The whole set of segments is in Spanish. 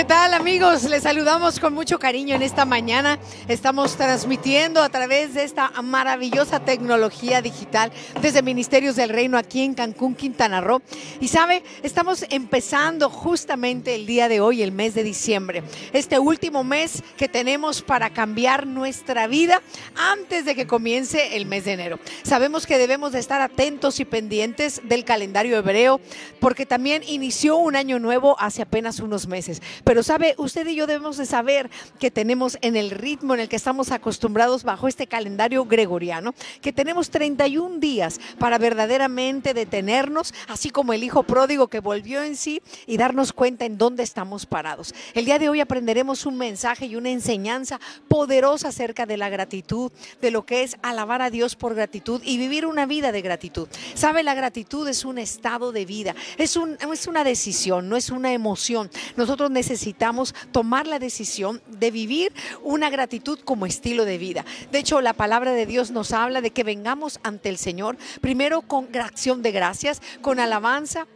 ¿Qué tal amigos? Les saludamos con mucho cariño en esta mañana. Estamos transmitiendo a través de esta maravillosa tecnología digital desde Ministerios del Reino aquí en Cancún, Quintana Roo. Y sabe, estamos empezando justamente el día de hoy, el mes de diciembre. Este último mes que tenemos para cambiar nuestra vida antes de que comience el mes de enero. Sabemos que debemos de estar atentos y pendientes del calendario hebreo porque también inició un año nuevo hace apenas unos meses. Pero sabe, usted y yo debemos de saber que tenemos en el ritmo en el que estamos acostumbrados bajo este calendario gregoriano, que tenemos 31 días para verdaderamente detenernos, así como el hijo pródigo que volvió en sí y darnos cuenta en dónde estamos parados. El día de hoy aprenderemos un mensaje y una enseñanza poderosa acerca de la gratitud, de lo que es alabar a Dios por gratitud y vivir una vida de gratitud. Sabe, la gratitud es un estado de vida, es, un, es una decisión, no es una emoción. Nosotros necesitamos necesitamos tomar la decisión de vivir una gratitud como estilo de vida. De hecho, la palabra de Dios nos habla de que vengamos ante el Señor, primero con acción de gracias, con alabanza,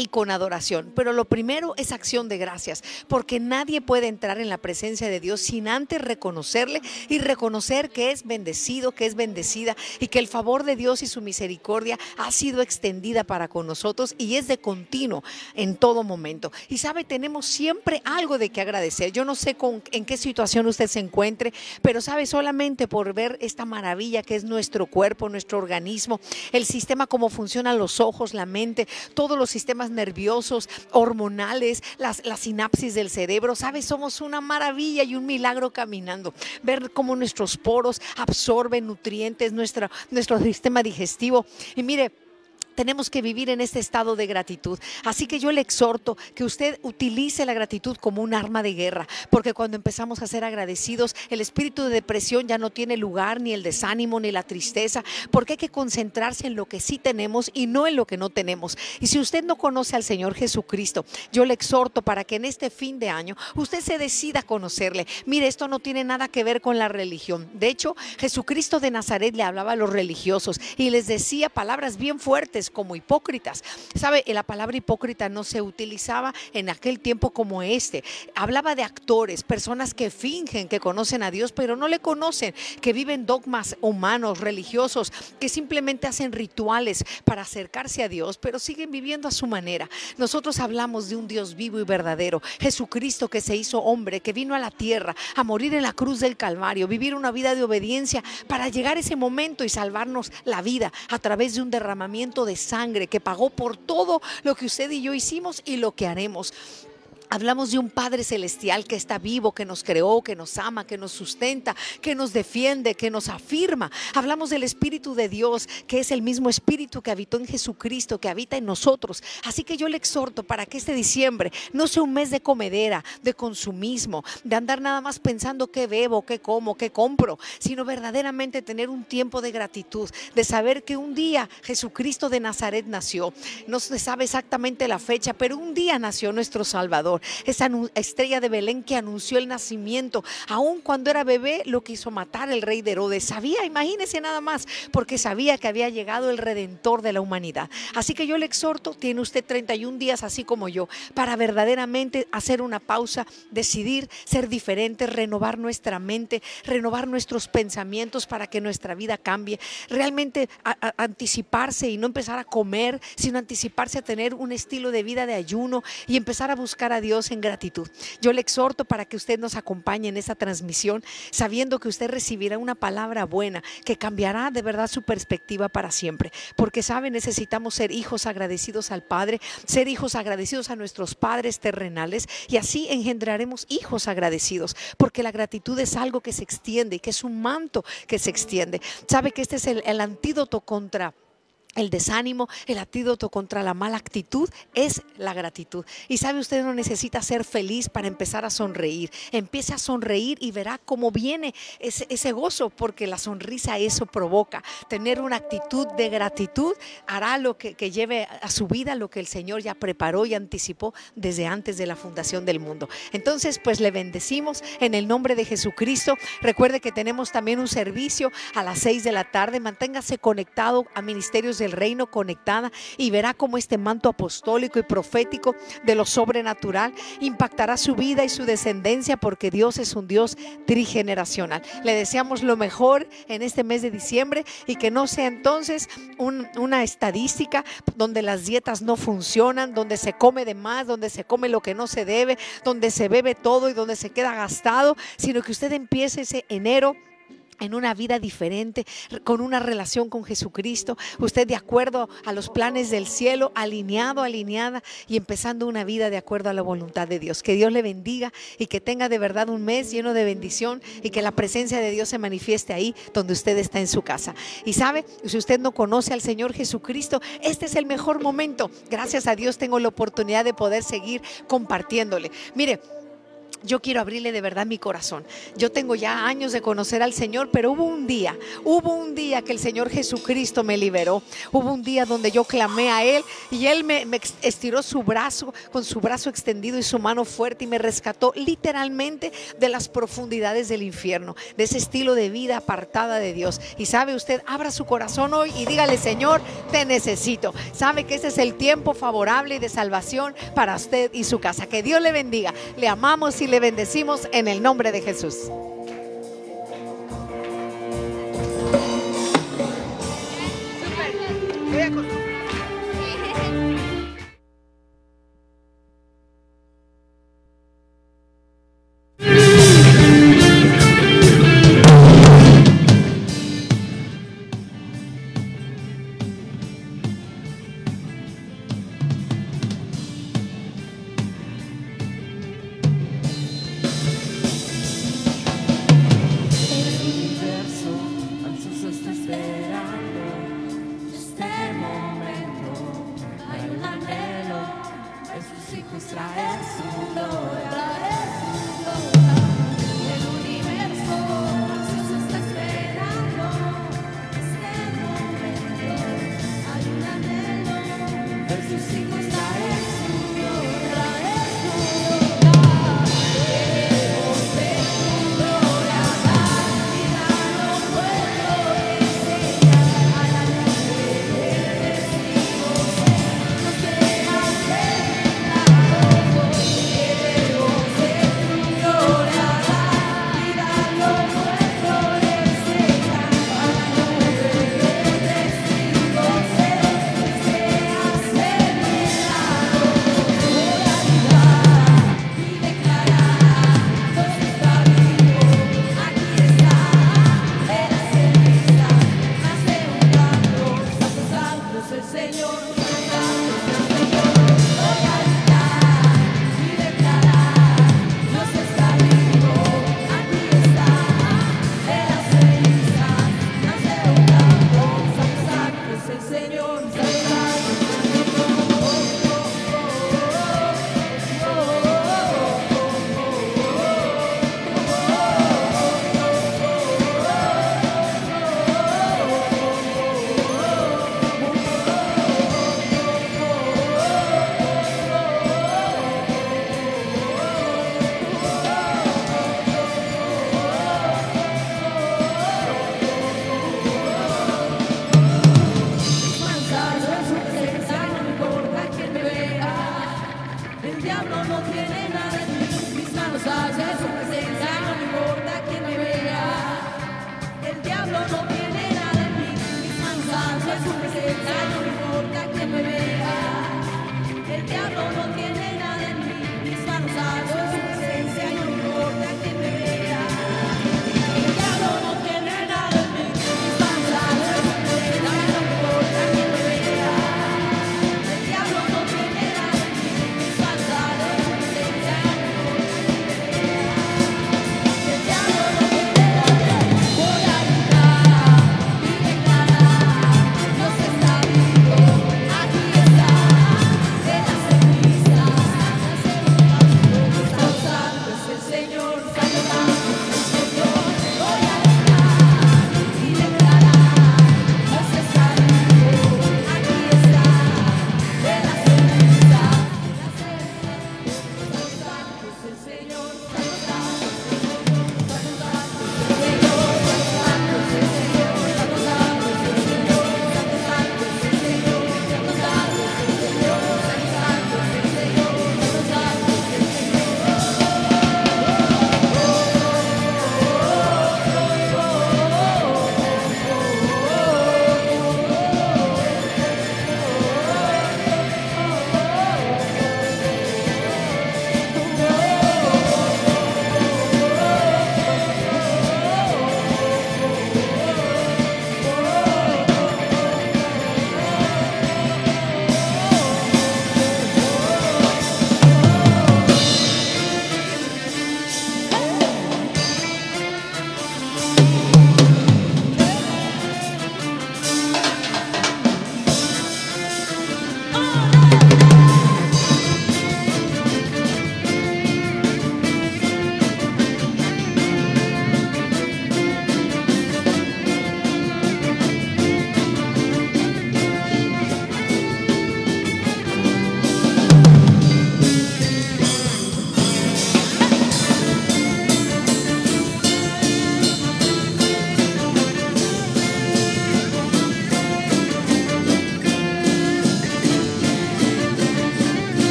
y con adoración. Pero lo primero es acción de gracias, porque nadie puede entrar en la presencia de Dios sin antes reconocerle y reconocer que es bendecido, que es bendecida y que el favor de Dios y su misericordia ha sido extendida para con nosotros y es de continuo en todo momento. Y sabe, tenemos siempre algo de que agradecer. Yo no sé con, en qué situación usted se encuentre, pero sabe, solamente por ver esta maravilla que es nuestro cuerpo, nuestro organismo, el sistema, cómo funcionan los ojos, la mente, todos los sistemas nerviosos, hormonales, las, las sinapsis del cerebro. ¿Sabes? Somos una maravilla y un milagro caminando. Ver cómo nuestros poros absorben nutrientes, nuestra, nuestro sistema digestivo. Y mire, tenemos que vivir en este estado de gratitud. Así que yo le exhorto que usted utilice la gratitud como un arma de guerra, porque cuando empezamos a ser agradecidos, el espíritu de depresión ya no tiene lugar, ni el desánimo, ni la tristeza, porque hay que concentrarse en lo que sí tenemos y no en lo que no tenemos. Y si usted no conoce al Señor Jesucristo, yo le exhorto para que en este fin de año usted se decida a conocerle. Mire, esto no tiene nada que ver con la religión. De hecho, Jesucristo de Nazaret le hablaba a los religiosos y les decía palabras bien fuertes como hipócritas. ¿Sabe? La palabra hipócrita no se utilizaba en aquel tiempo como este. Hablaba de actores, personas que fingen que conocen a Dios, pero no le conocen, que viven dogmas humanos, religiosos, que simplemente hacen rituales para acercarse a Dios, pero siguen viviendo a su manera. Nosotros hablamos de un Dios vivo y verdadero, Jesucristo que se hizo hombre, que vino a la tierra a morir en la cruz del Calvario, vivir una vida de obediencia para llegar a ese momento y salvarnos la vida a través de un derramamiento de de sangre que pagó por todo lo que usted y yo hicimos y lo que haremos. Hablamos de un Padre Celestial que está vivo, que nos creó, que nos ama, que nos sustenta, que nos defiende, que nos afirma. Hablamos del Espíritu de Dios, que es el mismo Espíritu que habitó en Jesucristo, que habita en nosotros. Así que yo le exhorto para que este diciembre no sea un mes de comedera, de consumismo, de andar nada más pensando qué bebo, qué como, qué compro, sino verdaderamente tener un tiempo de gratitud, de saber que un día Jesucristo de Nazaret nació. No se sabe exactamente la fecha, pero un día nació nuestro Salvador esa estrella de Belén que anunció el nacimiento, aun cuando era bebé lo quiso matar el rey de Herodes. Sabía, imagínese nada más, porque sabía que había llegado el redentor de la humanidad. Así que yo le exhorto, tiene usted 31 días así como yo, para verdaderamente hacer una pausa, decidir ser diferente, renovar nuestra mente, renovar nuestros pensamientos para que nuestra vida cambie, realmente anticiparse y no empezar a comer, sino anticiparse a tener un estilo de vida de ayuno y empezar a buscar a Dios Dios en gratitud. Yo le exhorto para que usted nos acompañe en esa transmisión, sabiendo que usted recibirá una palabra buena que cambiará de verdad su perspectiva para siempre. Porque sabe, necesitamos ser hijos agradecidos al Padre, ser hijos agradecidos a nuestros padres terrenales y así engendraremos hijos agradecidos. Porque la gratitud es algo que se extiende que es un manto que se extiende. Sabe que este es el, el antídoto contra el desánimo, el antídoto contra la mala actitud es la gratitud. Y sabe, usted no necesita ser feliz para empezar a sonreír. Empiece a sonreír y verá cómo viene ese, gozo, porque la sonrisa eso provoca. Tener una actitud de gratitud hará lo que, lleve a su vida lo que el Señor ya preparó y anticipó desde antes de la fundación del mundo. Entonces, pues le bendecimos en el nombre de Jesucristo. Recuerde que tenemos también un servicio a las seis de la tarde. Manténgase conectado a Ministerios del reino conectada y verá cómo este manto apostólico y profético de lo sobrenatural impactará su vida y su descendencia porque Dios es un Dios trigeneracional. Le deseamos lo mejor en este mes de diciembre y que no sea entonces una estadística donde las dietas no funcionan, donde se come de más, donde se come lo que no se debe, donde se bebe todo y donde se queda gastado, sino que usted empiece ese enero en una vida diferente, con una relación con Jesucristo, usted de acuerdo a los planes del cielo, alineado, alineada y empezando una vida de acuerdo a la voluntad de Dios. Que Dios le bendiga y que tenga de verdad un mes lleno de bendición y que la presencia de Dios se manifieste ahí donde usted está en su casa. Y sabe, si usted no conoce al Señor Jesucristo, este es el mejor momento. Gracias a Dios tengo la oportunidad de poder seguir compartiéndole. Mire, yo quiero abrirle de verdad mi corazón. Yo tengo ya años de conocer al Señor, pero hubo un día, hubo un día que el Señor Jesucristo me liberó. Hubo un día donde yo clamé a Él y Él me, estiró su brazo con su brazo extendido y su mano fuerte y me rescató literalmente de las profundidades del infierno, de ese estilo de vida apartada de Dios. Y sabe usted, abra su corazón hoy y dígale, Señor, te necesito. Sabe que ese es el tiempo favorable de salvación para usted y su casa. Que Dios le bendiga. Le amamos y le bendecimos en el nombre de Jesús.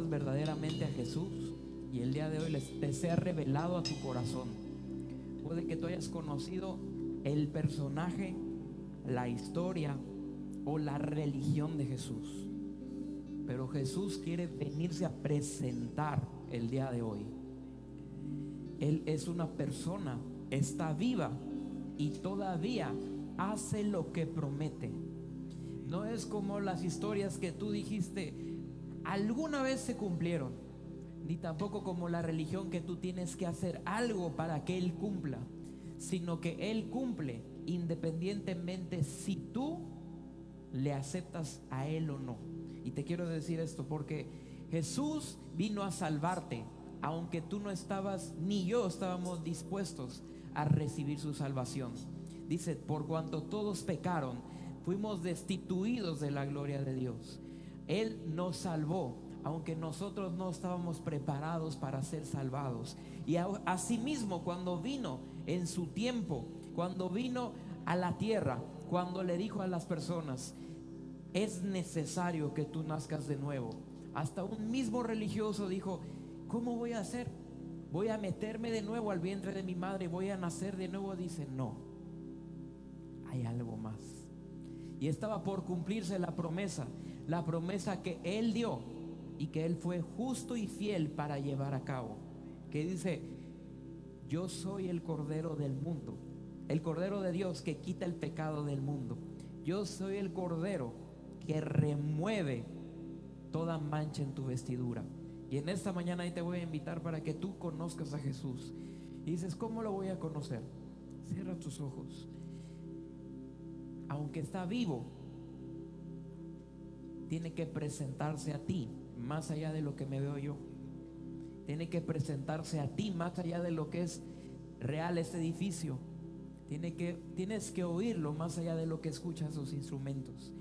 Verdaderamente a Jesús y el día de hoy te sea revelado a tu corazón. Puede que tú hayas conocido el personaje, la historia o la religión de Jesús. Pero Jesús quiere venirse a presentar el día de hoy. Él es una persona, está viva y todavía hace lo que promete. No es como las historias que tú dijiste, alguna vez se cumplieron, ni tampoco como la religión que tú tienes que hacer algo para que Él cumpla, sino que Él cumple independientemente si tú le aceptas a Él o no. Y te quiero decir esto porque Jesús vino a salvarte, aunque tú no estabas, ni yo estábamos dispuestos a recibir su salvación. Dice, por cuanto todos pecaron, fuimos destituidos de la gloria de Dios. Él nos salvó, aunque nosotros no estábamos preparados para ser salvados. Y asimismo, cuando vino en su tiempo, cuando vino a la tierra, cuando le dijo a las personas, es necesario que tú nazcas de nuevo. Hasta un mismo religioso dijo, ¿cómo voy a hacer? Voy a meterme de nuevo al vientre de mi madre, voy a nacer de nuevo. Dice, no, hay algo más. Y estaba por cumplirse la promesa la promesa que Él dio y que Él fue justo y fiel para llevar a cabo. Que dice, yo soy el Cordero del mundo, el Cordero de Dios que quita el pecado del mundo. Yo soy el Cordero que remueve toda mancha en tu vestidura. Y en esta mañana ahí te voy a invitar para que tú conozcas a Jesús. Y dices, ¿cómo lo voy a conocer? Cierra tus ojos. Aunque está vivo, tiene que presentarse a ti más allá de lo que me veo yo. Tiene que presentarse a ti más allá de lo que es real este edificio. Tienes que oírlo más allá de lo que escuchas sus instrumentos.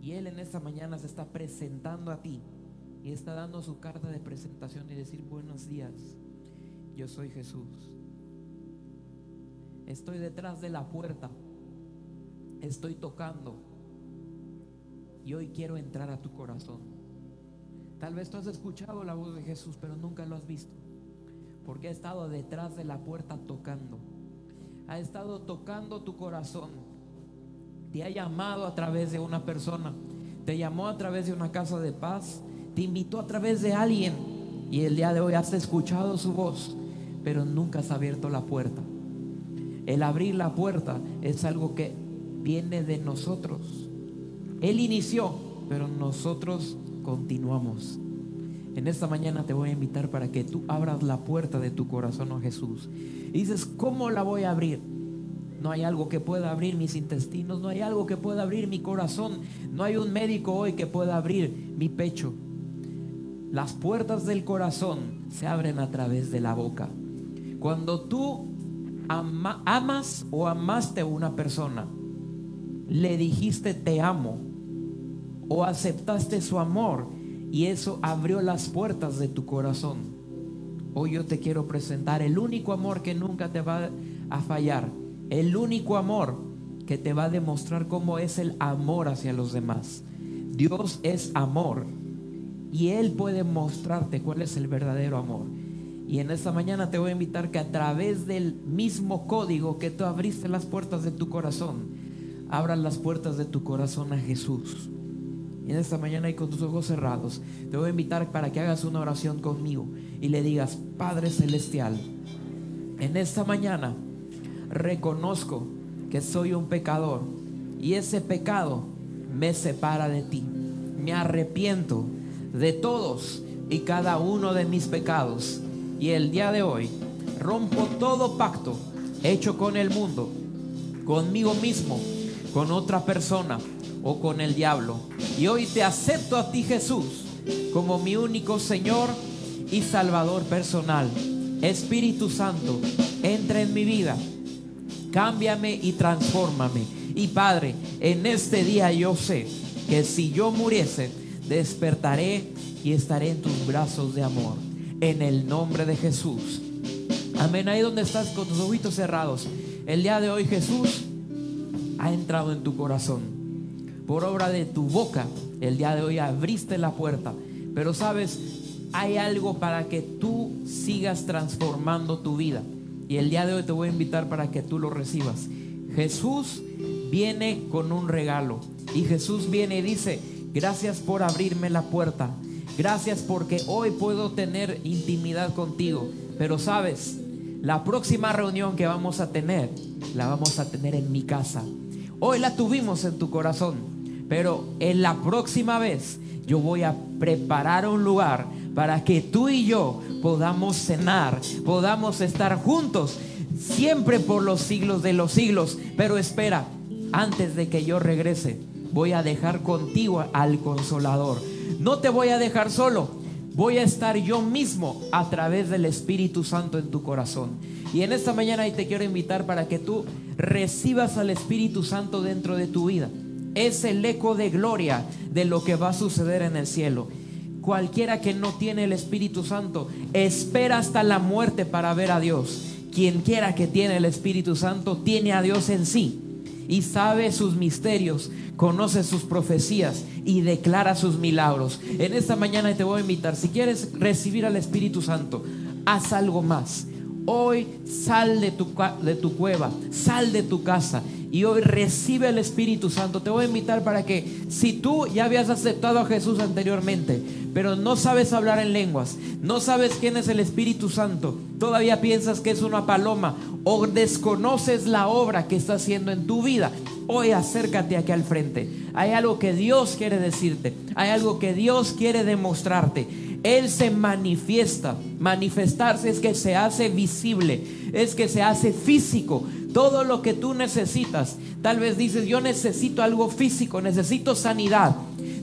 Y Él en esta mañana se está presentando a ti y está dando su carta de presentación y decir buenos días. Yo soy Jesús. Estoy detrás de la puerta. Estoy tocando y hoy quiero entrar a tu corazón. Tal vez tú has escuchado la voz de Jesús, pero nunca lo has visto. Porque ha estado detrás de la puerta tocando. Ha estado tocando tu corazón. Te ha llamado a través de una persona. Te llamó a través de una casa de paz. Te invitó a través de alguien. Y el día de hoy has escuchado su voz, pero nunca has abierto la puerta. El abrir la puerta es algo que viene de nosotros. Él inició, pero nosotros continuamos. En esta mañana te voy a invitar para que tú abras la puerta de tu corazón a Jesús. Dices, ¿cómo la voy a abrir? No hay algo que pueda abrir mis intestinos, no hay algo que pueda abrir mi corazón, no hay un médico hoy que pueda abrir mi pecho. Las puertas del corazón se abren a través de la boca. Cuando tú amas o amaste a una persona, le dijiste te amo o aceptaste su amor y eso abrió las puertas de tu corazón. Hoy yo te quiero presentar el único amor que nunca te va a fallar el único amor que te va a demostrar cómo es el amor hacia los demás. Dios es amor y Él puede mostrarte cuál es el verdadero amor. Y en esta mañana te voy a invitar que a través del mismo código que tú abriste las puertas de tu corazón, abras las puertas de tu corazón a Jesús. Y en esta mañana y con tus ojos cerrados, te voy a invitar para que hagas una oración conmigo y le digas, Padre Celestial, en esta mañana, reconozco que soy un pecador y ese pecado me separa de ti. Me arrepiento de todos y cada uno de mis pecados. Y el día de hoy rompo todo pacto hecho con el mundo, conmigo mismo, con otra persona o con el diablo. Y hoy te acepto a ti Jesús como mi único Señor y Salvador personal. Espíritu Santo, entra en mi vida cámbiame y transfórmame. Y Padre, en este día yo sé que si yo muriese, despertaré y estaré en tus brazos de amor. En el nombre de Jesús. Amén. Ahí donde estás con tus ojitos cerrados. El día de hoy Jesús ha entrado en tu corazón. Por obra de tu boca, el día de hoy abriste la puerta. Pero sabes, hay algo para que tú sigas transformando tu vida. Y el día de hoy te voy a invitar para que tú lo recibas. Jesús viene con un regalo. Y Jesús viene y dice, gracias por abrirme la puerta. Gracias porque hoy puedo tener intimidad contigo. Pero sabes, la próxima reunión que vamos a tener, la vamos a tener en mi casa. Hoy la tuvimos en tu corazón. Pero en la próxima vez yo voy a preparar un lugar para que tú y yo podamos cenar, podamos estar juntos, siempre por los siglos de los siglos. Pero espera, antes de que yo regrese, voy a dejar contigo al consolador. No te voy a dejar solo, voy a estar yo mismo a través del Espíritu Santo en tu corazón. Y en esta mañana te quiero invitar para que tú recibas al Espíritu Santo dentro de tu vida. Es el eco de gloria de lo que va a suceder en el cielo. Cualquiera que no tiene el Espíritu Santo espera hasta la muerte para ver a Dios. Quien quiera que tiene el Espíritu Santo tiene a Dios en sí y sabe sus misterios, conoce sus profecías y declara sus milagros. En esta mañana te voy a invitar, si quieres recibir al Espíritu Santo, haz algo más. Hoy sal de tu, de tu cueva, sal de tu casa y hoy recibe el Espíritu Santo. Te voy a invitar para que si tú ya habías aceptado a Jesús anteriormente, pero no sabes hablar en lenguas, no sabes quién es el Espíritu Santo, todavía piensas que es una paloma o desconoces la obra que está haciendo en tu vida, hoy acércate aquí al frente. Hay algo que Dios quiere decirte, hay algo que Dios quiere demostrarte. Él se manifiesta. Manifestarse es que se hace visible, es que se hace físico. Todo lo que tú necesitas. Tal vez dices, yo necesito algo físico, necesito sanidad,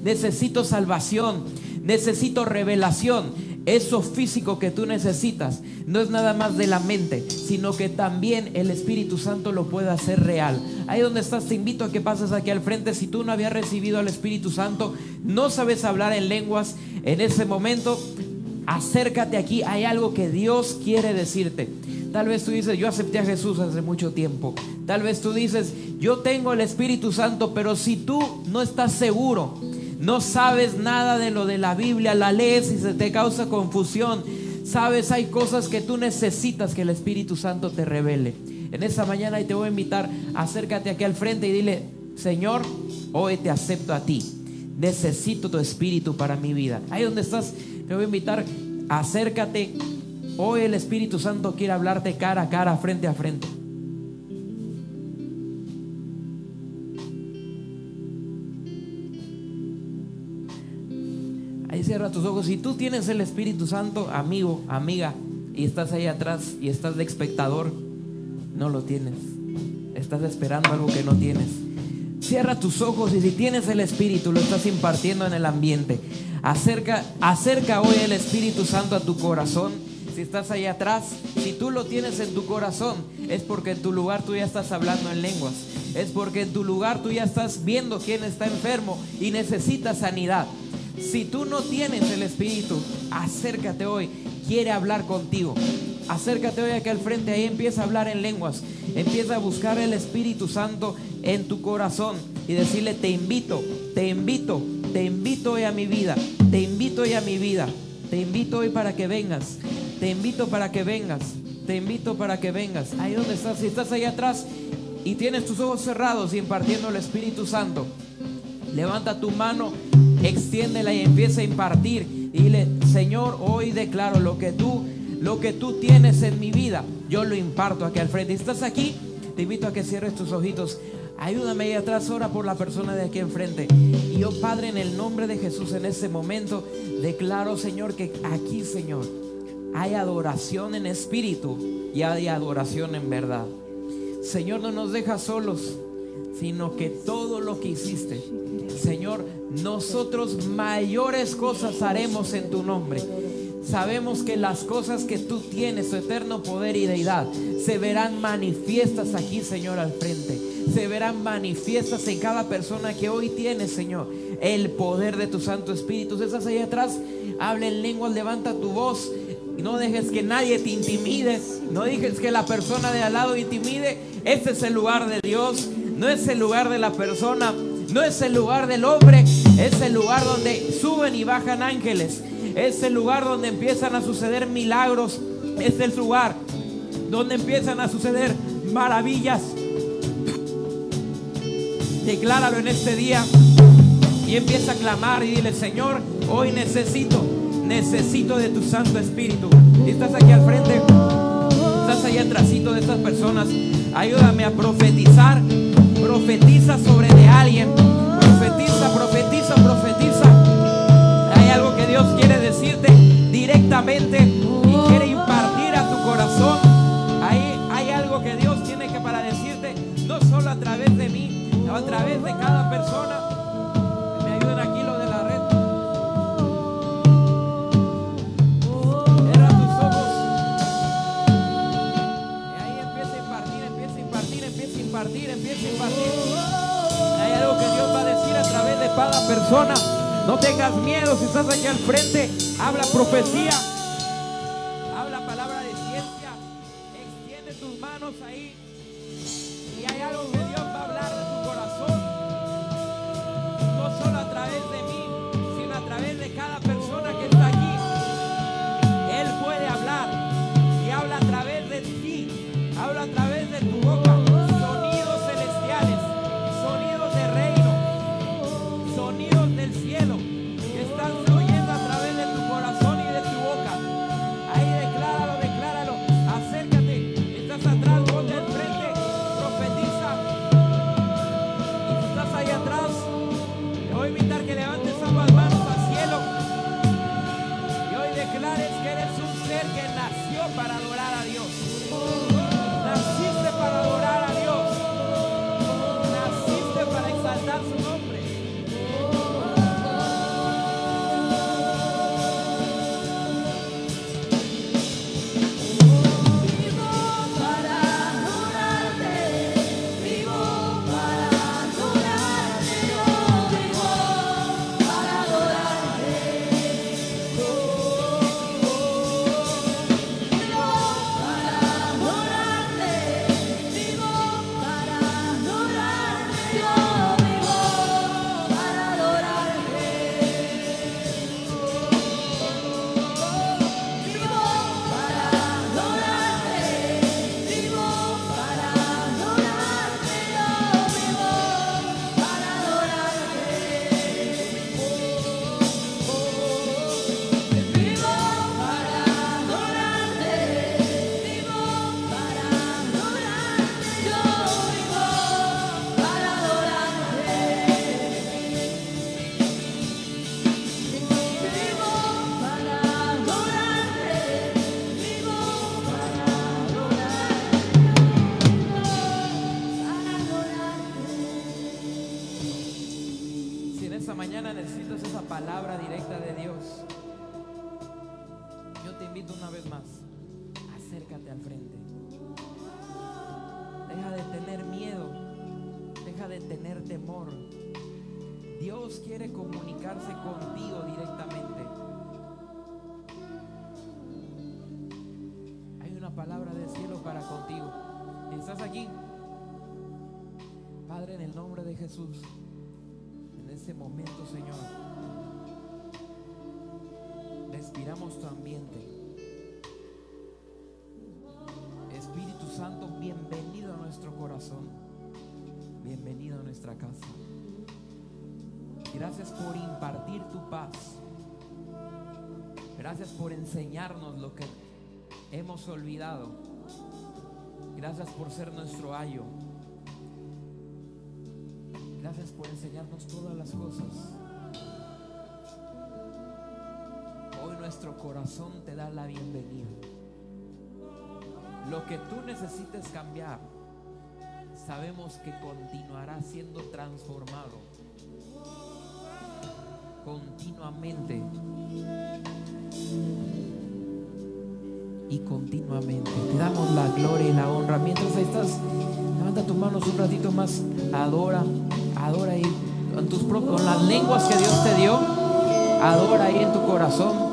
necesito salvación, necesito revelación. Eso físico que tú necesitas no es nada más de la mente, sino que también el Espíritu Santo lo puede hacer real. Ahí donde estás, te invito a que pases aquí al frente. Si tú no habías recibido al Espíritu Santo, no sabes hablar en lenguas en ese momento, acércate aquí. Hay algo que Dios quiere decirte. Tal vez tú dices, yo acepté a Jesús hace mucho tiempo. Tal vez tú dices, yo tengo el Espíritu Santo, pero si tú no estás seguro, no sabes nada de lo de la Biblia, la lees y se te causa confusión, sabes, hay cosas que tú necesitas que el Espíritu Santo te revele. En esta mañana te voy a invitar, acércate aquí al frente y dile, Señor, hoy te acepto a ti. Necesito tu espíritu para mi vida. Ahí donde estás, te voy a invitar, acércate Hoy el Espíritu Santo quiere hablarte cara a cara, frente a frente. Cierra tus ojos. Si tú tienes el Espíritu Santo, amigo, amiga, y estás ahí atrás y estás de espectador, no lo tienes. Estás esperando algo que no tienes. Cierra tus ojos y si tienes el Espíritu, lo estás impartiendo en el ambiente. Acerca, acerca hoy el Espíritu Santo a tu corazón. Si estás ahí atrás, si tú lo tienes en tu corazón, es porque en tu lugar tú ya estás hablando en lenguas. Es porque en tu lugar tú ya estás viendo quién está enfermo y necesita sanidad. Si tú no tienes el Espíritu, acércate hoy. Quiere hablar contigo. Acércate hoy aquí al frente, ahí empieza a hablar en lenguas. Empieza a buscar el Espíritu Santo en tu corazón y decirle, te invito, te invito, te invito hoy a mi vida, te invito hoy a mi vida, te invito hoy para que vengas, te invito para que vengas, te invito para que vengas. Ahí donde estás, si estás ahí atrás y tienes tus ojos cerrados y impartiendo el Espíritu Santo, levanta tu mano, extiéndela y empieza a impartir. Y dile, Señor, hoy declaro lo que tú, lo que tú tienes en mi vida, yo lo imparto aquí al frente. estás aquí, te invito a que cierres tus ojitos. Ayúdame ahí atrás, ora por la persona de aquí enfrente. Y yo, Padre, en el nombre de Jesús, en ese momento, declaro, Señor, que aquí, Señor, hay adoración en espíritu y hay adoración en verdad. Señor, no nos dejas solos, sino que todo lo que hiciste, Señor, nosotros mayores cosas haremos en tu nombre. Sabemos que las cosas que tú tienes, tu eterno poder y deidad, se verán manifiestas aquí, Señor, al frente. Se verán manifiestas en cada persona que hoy tiene, Señor, el poder de tu Santo Espíritu. Estás ahí atrás, habla en lenguas, levanta tu voz. Y no dejes que nadie te intimide. No dejes que la persona de al lado intimide. Este es el lugar de Dios. No es el lugar de la persona. No es el lugar del hombre. Es el lugar donde suben y bajan ángeles. Es el lugar donde empiezan a suceder milagros. Es el lugar donde empiezan a suceder maravillas. Decláralo en este día y empieza a clamar y dile, Señor, hoy necesito, necesito de tu Santo Espíritu. Y estás aquí al frente, estás allá atrásito de estas personas. Ayúdame a profetizar. Profetiza sobre de alguien. Profetiza, profetiza, profetiza. Hay algo que Dios quiere decirte directamente y quiere impartir a tu corazón. Ahí hay algo que Dios tiene que para decirte, no solo a través de mí, sino a través de cada persona. Cada persona. No tengas miedo si estás aquí al frente. Habla profecía. Habla palabra de ciencia. Extiende tus manos ahí. Palabra del cielo para contigo. ¿Estás aquí? Padre, en el nombre de Jesús, en este momento, Señor, respiramos tu ambiente. Espíritu Santo, bienvenido a nuestro corazón, bienvenido a nuestra casa. Gracias por impartir tu paz. Gracias por enseñarnos lo que hemos olvidado. Gracias por ser nuestro ayo. Gracias por enseñarnos todas las cosas. Hoy nuestro corazón te da la bienvenida. Lo que tú necesites cambiar, sabemos que continuará siendo transformado continuamente y continuamente. Te damos la gloria y la honra. Mientras estás, levanta tus manos un ratito más, adora, adora ahí con, tus con las lenguas que Dios te dio, adora ahí en tu corazón.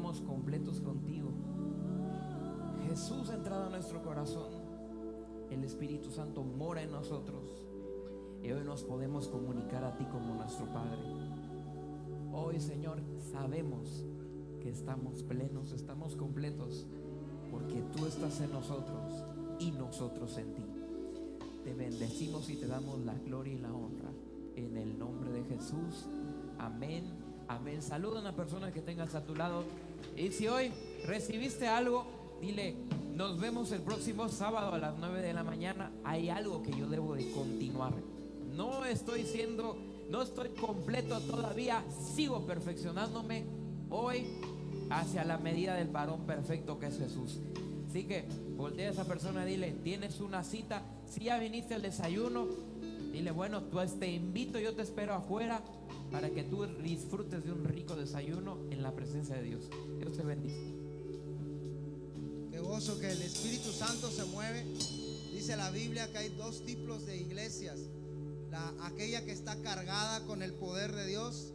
Estamos completos contigo. Jesús ha entrado a nuestro corazón. El Espíritu Santo mora en nosotros. Y hoy nos podemos comunicar a ti como nuestro Padre. Hoy, Señor, sabemos que estamos plenos, estamos completos, porque tú estás en nosotros y nosotros en ti. Te bendecimos y te damos la gloria y la honra. En el nombre de Jesús. Amén. Amén. Saluda a una persona que tengas a tu lado. Y si hoy recibiste algo, dile, nos vemos el próximo sábado a las 9 de la mañana. Hay algo que yo debo de continuar. No estoy siendo, no estoy completo todavía. Sigo perfeccionándome hoy hacia la medida del varón perfecto que es Jesús. Así que voltea a esa persona dile, tienes una cita. Si ya viniste al desayuno, dile, bueno, pues te invito, yo te espero afuera para que tú disfrutes de un rico desayuno en la presencia de Dios. Dios gozo que el Espíritu Santo se mueve. Dice la Biblia que hay dos tipos de iglesias. La, aquella que está cargada con el poder de Dios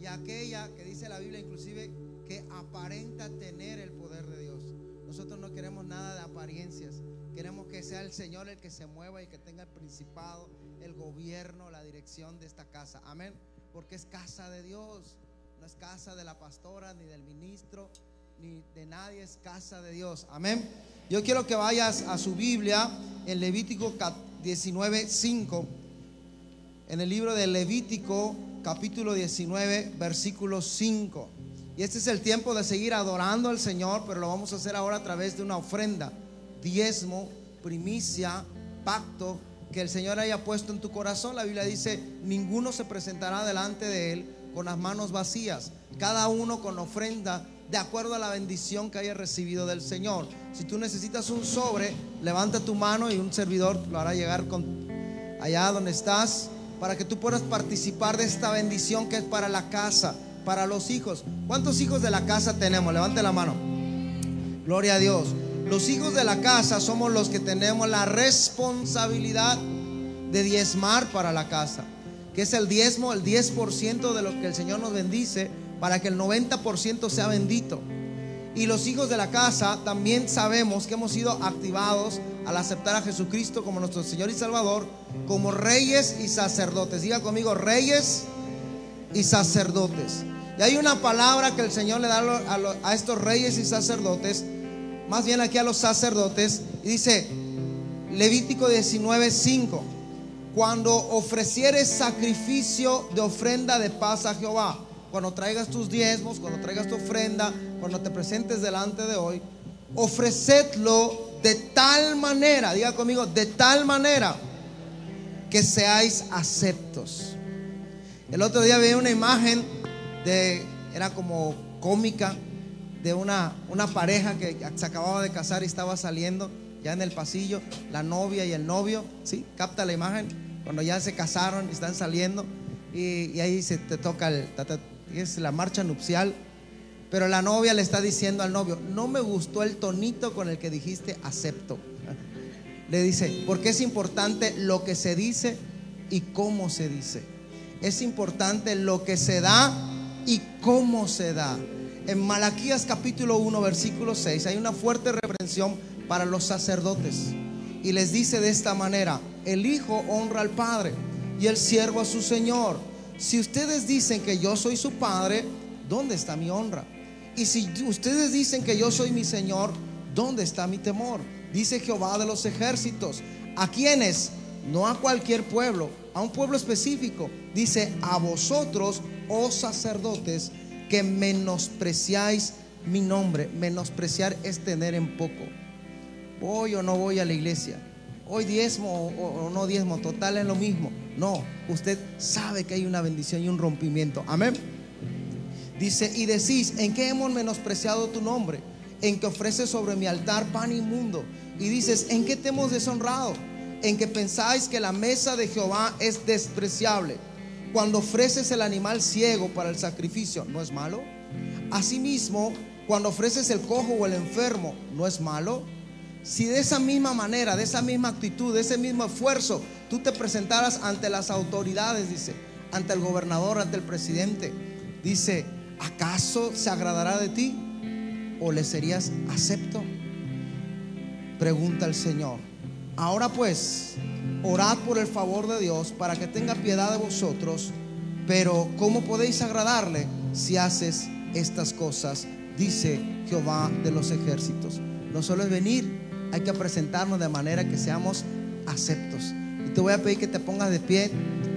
y aquella que dice la Biblia inclusive que aparenta tener el poder de Dios. Nosotros no queremos nada de apariencias. Queremos que sea el Señor el que se mueva y que tenga el principado, el gobierno, la dirección de esta casa. Amén. Porque es casa de Dios. No es casa de la pastora ni del ministro ni de nadie es casa de Dios. Amén. Yo quiero que vayas a su Biblia en Levítico 19, 5. En el libro de Levítico, capítulo 19, versículo 5. Y este es el tiempo de seguir adorando al Señor, pero lo vamos a hacer ahora a través de una ofrenda, diezmo, primicia, pacto que el Señor haya puesto en tu corazón. La Biblia dice, ninguno se presentará delante de Él con las manos vacías, cada uno con ofrenda de acuerdo a la bendición que haya recibido del Señor. Si tú necesitas un sobre, levanta tu mano y un servidor lo hará llegar allá donde estás para que tú puedas participar de esta bendición que es para la casa, para los hijos. ¿Cuántos hijos de la casa tenemos? Levante la mano. Gloria a Dios. Los hijos de la casa somos los que tenemos la responsabilidad de diezmar para la casa, que es el diezmo, el 10% de lo que el Señor nos bendice para que el 90% sea bendito. Y los hijos de la casa también sabemos que hemos sido activados al aceptar a Jesucristo como nuestro Señor y Salvador, como reyes y sacerdotes. Diga conmigo, reyes y sacerdotes. Y hay una palabra que el Señor le da a, a estos reyes y sacerdotes, más bien aquí a los sacerdotes, y dice Levítico 19:5, cuando ofrecieres sacrificio de ofrenda de paz a Jehová, cuando traigas tus diezmos, cuando traigas tu ofrenda, cuando te presentes delante de hoy, ofrecedlo de tal manera, diga conmigo, de tal manera que seáis aceptos. El otro día vi una imagen de, era como cómica, de una, una pareja que se acababa de casar y estaba saliendo ya en el pasillo, la novia y el novio, ¿sí? Capta la imagen, cuando ya se casaron y están saliendo y, ahí se te toca el, es la marcha nupcial, pero la novia le está diciendo al novio, no me gustó el tonito con el que dijiste acepto. Le dice, porque es importante lo que se dice y cómo se dice. Es importante lo que se da y cómo se da. En Malaquías capítulo 1, versículo 6, hay una fuerte reprensión para los sacerdotes. Y les dice de esta manera, el Hijo honra al Padre y el siervo a su Señor. Si ustedes dicen que yo soy su Padre, ¿dónde está mi honra? Y si ustedes dicen que yo soy mi Señor, ¿dónde está mi temor? Dice Jehová de los ejércitos. ¿A quiénes? No a cualquier pueblo, a un pueblo específico. Dice, a vosotros, oh sacerdotes, que menospreciáis mi nombre. Menospreciar es tener en poco. Voy o no voy a la iglesia. Hoy diezmo o, no diezmo, total es lo mismo. No, usted sabe que hay una bendición y un rompimiento. Amén. Dice, y decís, ¿en qué hemos menospreciado tu nombre? en que ofreces sobre mi altar pan inmundo. Y dices, ¿en qué te hemos deshonrado? En que pensáis que la mesa de Jehová es despreciable. Cuando ofreces el animal ciego para el sacrificio, ¿no es malo? Asimismo, cuando ofreces el cojo o el enfermo, ¿no es malo? Si de esa misma manera, de esa misma actitud, de ese mismo esfuerzo, tú te presentaras ante las autoridades, dice, ante el gobernador, ante el presidente, dice, ¿acaso se agradará de ti? ¿O le serías acepto? Pregunta el Señor. Ahora pues, orad por el favor de Dios para que tenga piedad de vosotros, pero ¿cómo podéis agradarle si haces estas cosas? Dice Jehová de los ejércitos. No solo es venir, hay que presentarnos de manera que seamos aceptos. Y te voy a pedir que te pongas de pie,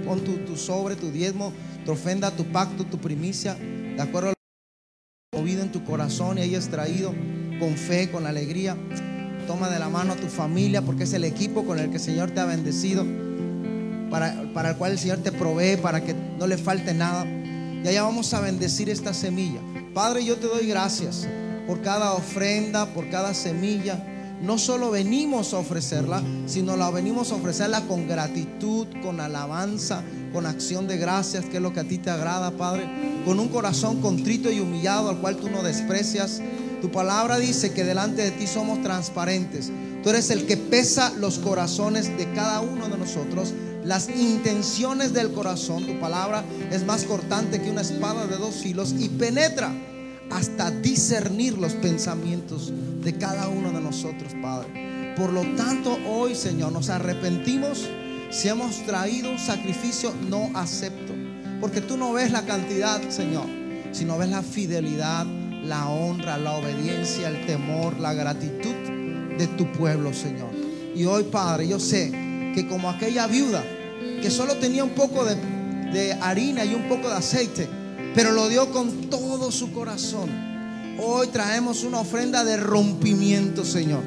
pon tu, tu sobre, tu diezmo, tu ofrenda, tu pacto, tu primicia, de acuerdo a lo movido en tu corazón y hayas traído con fe, con alegría. Toma de la mano a tu familia porque es el equipo con el que el Señor te ha bendecido, para, para el cual el Señor te provee, para que no le falte nada. Y allá vamos a bendecir esta semilla. Padre, yo te doy gracias por cada ofrenda, por cada semilla. No solo venimos a ofrecerla, sino la venimos a ofrecerla con gratitud, con alabanza, con acción de gracias, que es lo que a ti te agrada, Padre. Con un corazón contrito y humillado al cual tú no desprecias. Tu palabra dice que delante de ti somos transparentes. Tú eres el que pesa los corazones de cada uno de nosotros, las intenciones del corazón. Tu palabra es más cortante que una espada de dos filos y penetra hasta discernir los pensamientos de cada uno de nosotros, Padre. Por lo tanto, hoy, Señor, nos arrepentimos si hemos traído un sacrificio no acepto. Porque tú no ves la cantidad, Señor, sino ves la fidelidad, la honra, la obediencia, el temor, la gratitud de tu pueblo, Señor. Y hoy, Padre, yo sé que como aquella viuda que solo tenía un poco de, de harina y un poco de aceite, pero lo dio con todo su corazón. Hoy traemos una ofrenda de rompimiento, Señor.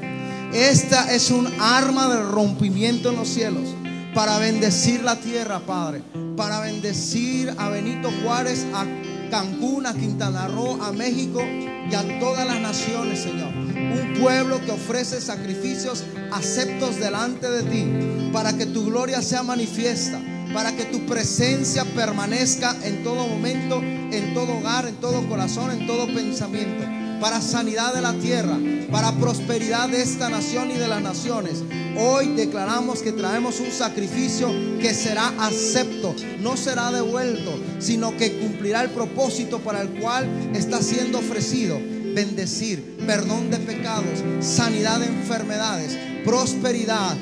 Esta es un arma de rompimiento en los cielos para bendecir la tierra, Padre. Para bendecir a Benito Juárez, a Cancún, a Quintana Roo, a México y a todas las naciones, Señor. Un pueblo que ofrece sacrificios aceptos delante de ti para que tu gloria sea manifiesta para que tu presencia permanezca en todo momento, en todo hogar, en todo corazón, en todo pensamiento, para sanidad de la tierra, para prosperidad de esta nación y de las naciones. Hoy declaramos que traemos un sacrificio que será acepto, no será devuelto, sino que cumplirá el propósito para el cual está siendo ofrecido. Bendecir, perdón de pecados, sanidad de enfermedades, prosperidad,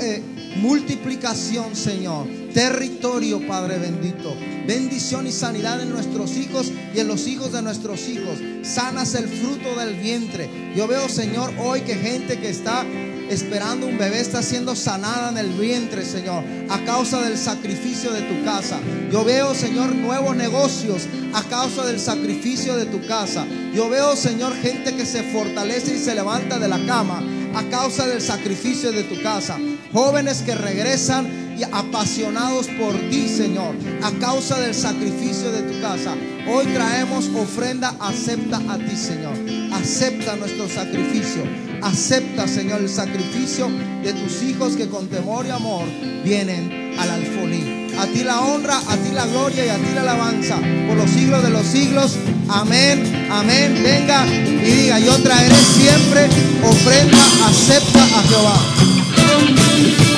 eh, multiplicación, Señor territorio, Padre bendito. Bendición y sanidad en nuestros hijos y en los hijos de nuestros hijos. Sanas el fruto del vientre. Yo veo, Señor, hoy que gente que está esperando un bebé está siendo sanada en el vientre, Señor, a causa del sacrificio de tu casa. Yo veo, Señor, nuevos negocios a causa del sacrificio de tu casa. Yo veo, Señor, gente que se fortalece y se levanta de la cama a causa del sacrificio de tu casa. Jóvenes que regresan y apasionados por ti, Señor, a causa del sacrificio de tu casa. Hoy traemos ofrenda, acepta a ti, Señor. Acepta nuestro sacrificio. Acepta, Señor, el sacrificio de tus hijos que con temor y amor vienen al alfolí. A ti la honra, a ti la gloria y a ti la alabanza por los siglos de los siglos. Amén, amén. Venga y diga, yo traeré siempre ofrenda, acepta a Jehová.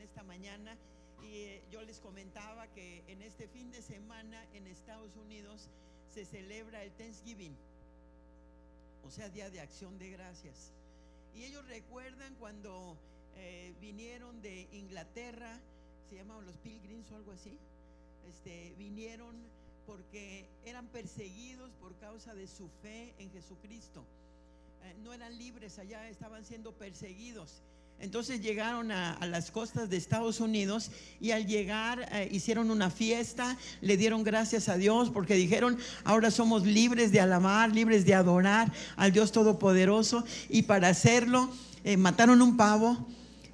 Esta mañana. Y eh, yo les comentaba que en este fin de semana en Estados Unidos se celebra el Thanksgiving, o sea, Día de Acción de Gracias. Y ellos recuerdan cuando eh, vinieron de Inglaterra, se llamaban los Pilgrims o algo así, este, vinieron porque eran perseguidos por causa de su fe en Jesucristo. Eh, no eran libres allá, estaban siendo perseguidos. Entonces llegaron a, las costas de Estados Unidos y al llegar eh, hicieron una fiesta, le dieron gracias a Dios porque dijeron, ahora somos libres de alabar, libres de adorar al Dios Todopoderoso y para hacerlo eh, mataron un pavo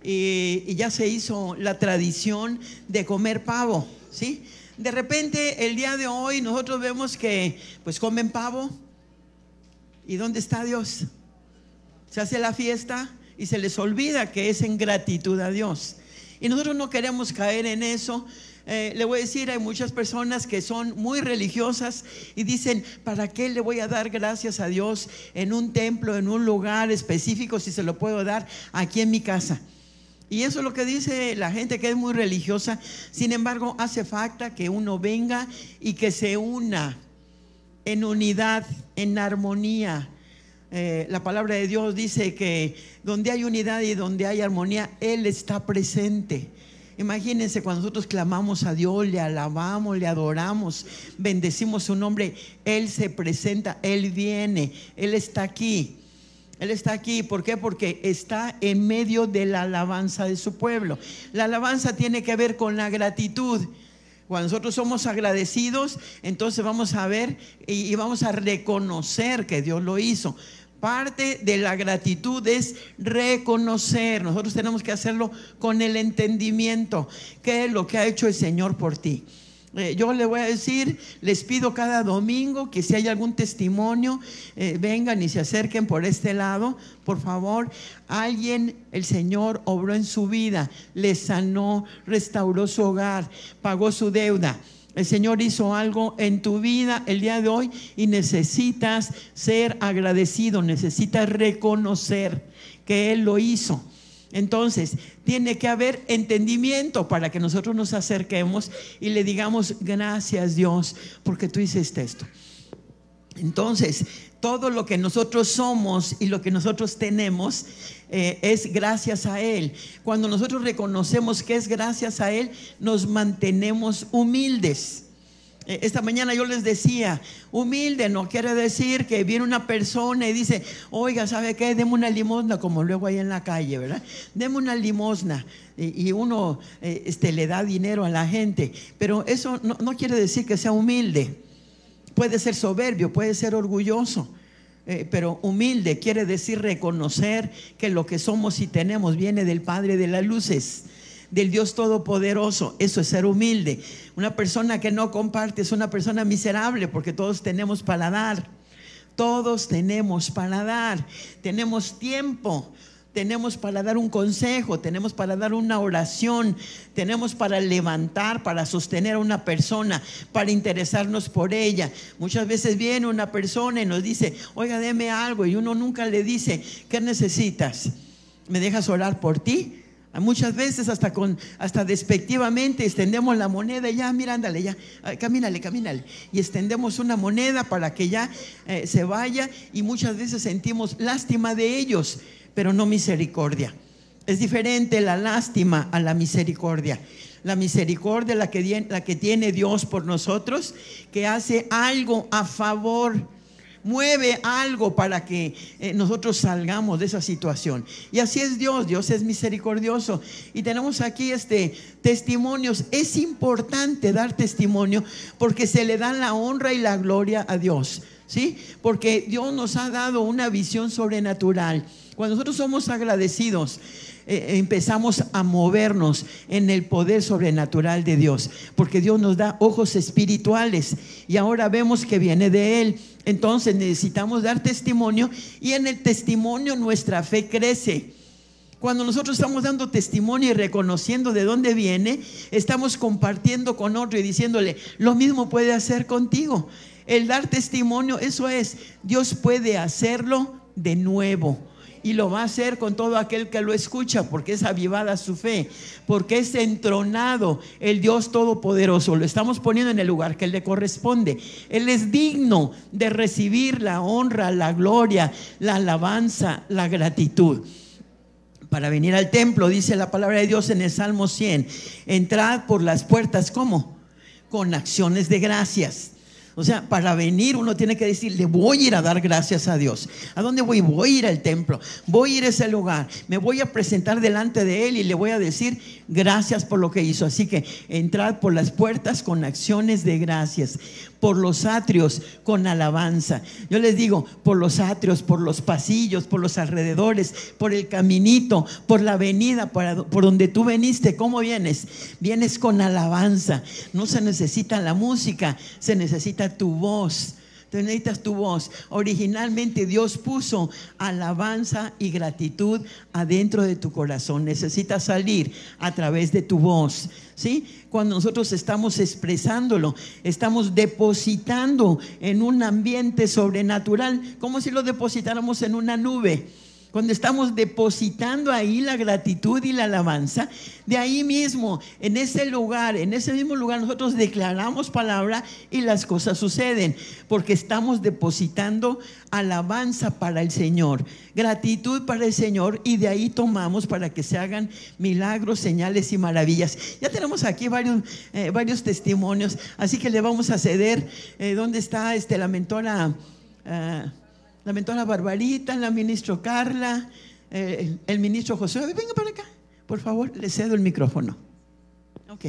y, y ya se hizo la tradición de comer pavo, ¿sí? De repente el día de hoy nosotros vemos que pues comen pavo ¿y dónde está Dios? Se hace la fiesta y se les olvida que es en gratitud a Dios. Y nosotros no queremos caer en eso. Eh, le voy a decir, hay muchas personas que son muy religiosas y dicen, ¿para qué le voy a dar gracias a Dios en un templo, en un lugar específico, si se lo puedo dar aquí en mi casa? Y eso es lo que dice la gente que es muy religiosa. Sin embargo, hace falta que uno venga y que se una en unidad, en armonía. Eh, la palabra de Dios dice que donde hay unidad y donde hay armonía, Él está presente. Imagínense cuando nosotros clamamos a Dios, le alabamos, le adoramos, bendecimos su nombre, Él se presenta, Él viene, Él está aquí. Él está aquí, ¿por qué? Porque está en medio de la alabanza de su pueblo. La alabanza tiene que ver con la gratitud. Cuando nosotros somos agradecidos, entonces vamos a ver y, y vamos a reconocer que Dios lo hizo. Parte de la gratitud es reconocer. Nosotros tenemos que hacerlo con el entendimiento. ¿Qué es lo que ha hecho el Señor por ti? Eh, yo le voy a decir, les pido cada domingo que si hay algún testimonio, eh, vengan y se acerquen por este lado, por favor. Alguien, el Señor obró en su vida, le sanó, restauró su hogar, pagó su deuda. El Señor hizo algo en tu vida el día de hoy y necesitas ser agradecido, necesitas reconocer que Él lo hizo. Entonces, tiene que haber entendimiento para que nosotros nos acerquemos y le digamos, gracias Dios, porque tú hiciste esto. Entonces, todo lo que nosotros somos y lo que nosotros tenemos eh, es gracias a Él. Cuando nosotros reconocemos que es gracias a Él, nos mantenemos humildes. Eh, Esta mañana yo les decía, humilde no quiere decir que viene una persona y dice, oiga, ¿sabe qué? Deme una limosna, como luego ahí en la calle, ¿verdad? Deme una limosna. Y, uno eh, este, le da dinero a la gente. Pero eso no, no quiere decir que sea humilde. Puede ser soberbio, puede ser orgulloso. Eh, pero humilde quiere decir reconocer que lo que somos y tenemos viene del Padre de las Luces del Dios Todopoderoso. Eso es ser humilde. Una persona que no comparte es una persona miserable porque todos tenemos para dar. Todos tenemos para dar. Tenemos tiempo. Tenemos para dar un consejo, tenemos para dar una oración, tenemos para levantar, para sostener a una persona, para interesarnos por ella. Muchas veces viene una persona y nos dice, oiga, deme algo, y uno nunca le dice, ¿qué necesitas? ¿Me dejas orar por ti? Muchas veces hasta con hasta despectivamente extendemos la moneda y ya, mira, ándale, ya, ah, camínale, camínale. Y extendemos una moneda para que ya eh, se vaya y muchas veces sentimos lástima de ellos, pero no misericordia. Es diferente la lástima a la misericordia. La misericordia, la que, la que tiene Dios por nosotros, que hace algo a favor mueve algo para que eh, nosotros salgamos de esa situación. Y así es Dios, Dios es misericordioso. Y tenemos aquí este testimonios. Es importante dar testimonio porque se le da la honra y la gloria a Dios. ¿Sí? Porque Dios nos ha dado una visión sobrenatural. Cuando nosotros somos agradecidos, eh, empezamos a movernos en el poder sobrenatural de Dios, porque Dios nos da ojos espirituales y ahora vemos que viene de Él. Entonces necesitamos dar testimonio y en el testimonio nuestra fe crece. Cuando nosotros estamos dando testimonio y reconociendo de dónde viene, estamos compartiendo con otro y diciéndole, lo mismo puede hacer contigo. El dar testimonio, eso es, Dios puede hacerlo de nuevo. Y lo va a hacer con todo aquel que lo escucha, porque es avivada su fe, porque es entronado el Dios Todopoderoso. Lo estamos poniendo en el lugar que le corresponde. Él es digno de recibir la honra, la gloria, la alabanza, la gratitud para venir al templo, dice la palabra de Dios en el Salmo 100, entrad por las puertas, ¿cómo? Con acciones de gracias. O sea, para venir uno tiene que decir, le voy a ir a dar gracias a Dios. ¿A dónde voy? Voy a ir al templo, voy a ir a ese lugar, me voy a presentar delante de Él y le voy a decir gracias por lo que hizo. Así que entrad por las puertas con acciones de gracias, por los atrios con alabanza. Yo les digo, por los atrios, por los pasillos, por los alrededores, por el caminito, por la avenida, por, donde tú veniste. ¿Cómo vienes? Vienes con alabanza. No se necesita la música, se necesita tu voz. Tú necesitas tu voz. Originalmente Dios puso alabanza y gratitud adentro de tu corazón. Necesitas salir a través de tu voz. ¿Sí? Cuando nosotros estamos expresándolo, estamos depositando en un ambiente sobrenatural, como si lo depositáramos en una nube cuando estamos depositando ahí la gratitud y la alabanza, de ahí mismo, en ese lugar, en ese mismo lugar, nosotros declaramos palabra y las cosas suceden, porque estamos depositando alabanza para el Señor, gratitud para el Señor, y de ahí tomamos para que se hagan milagros, señales y maravillas. Ya tenemos aquí varios, eh, varios testimonios, así que le vamos a ceder. Eh, ¿Dónde está este, la mentora? Ah, la mentora Barbarita, la ministra Carla, eh, el ministro José. Venga para acá, por favor, le cedo el micrófono. Ok.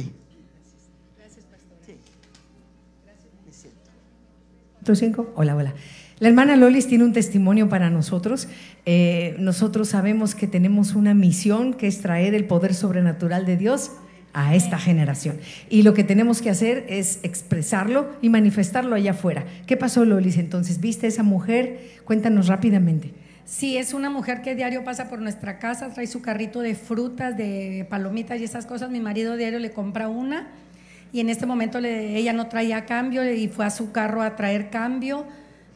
cinco. Hola, hola. La hermana Lolis tiene un testimonio para nosotros. Eh, nosotros sabemos que tenemos una misión que es traer el poder sobrenatural de Dios a esta generación. Y lo que tenemos que hacer es expresarlo y manifestarlo allá afuera. ¿Qué pasó, Lolis? Entonces, ¿viste a esa mujer? Cuéntanos rápidamente. Sí, es una mujer que diario pasa por nuestra casa, trae su carrito de frutas, de palomitas y esas cosas. Mi marido diario le compra una y en este momento ella no traía cambio y fue a su carro a traer cambio,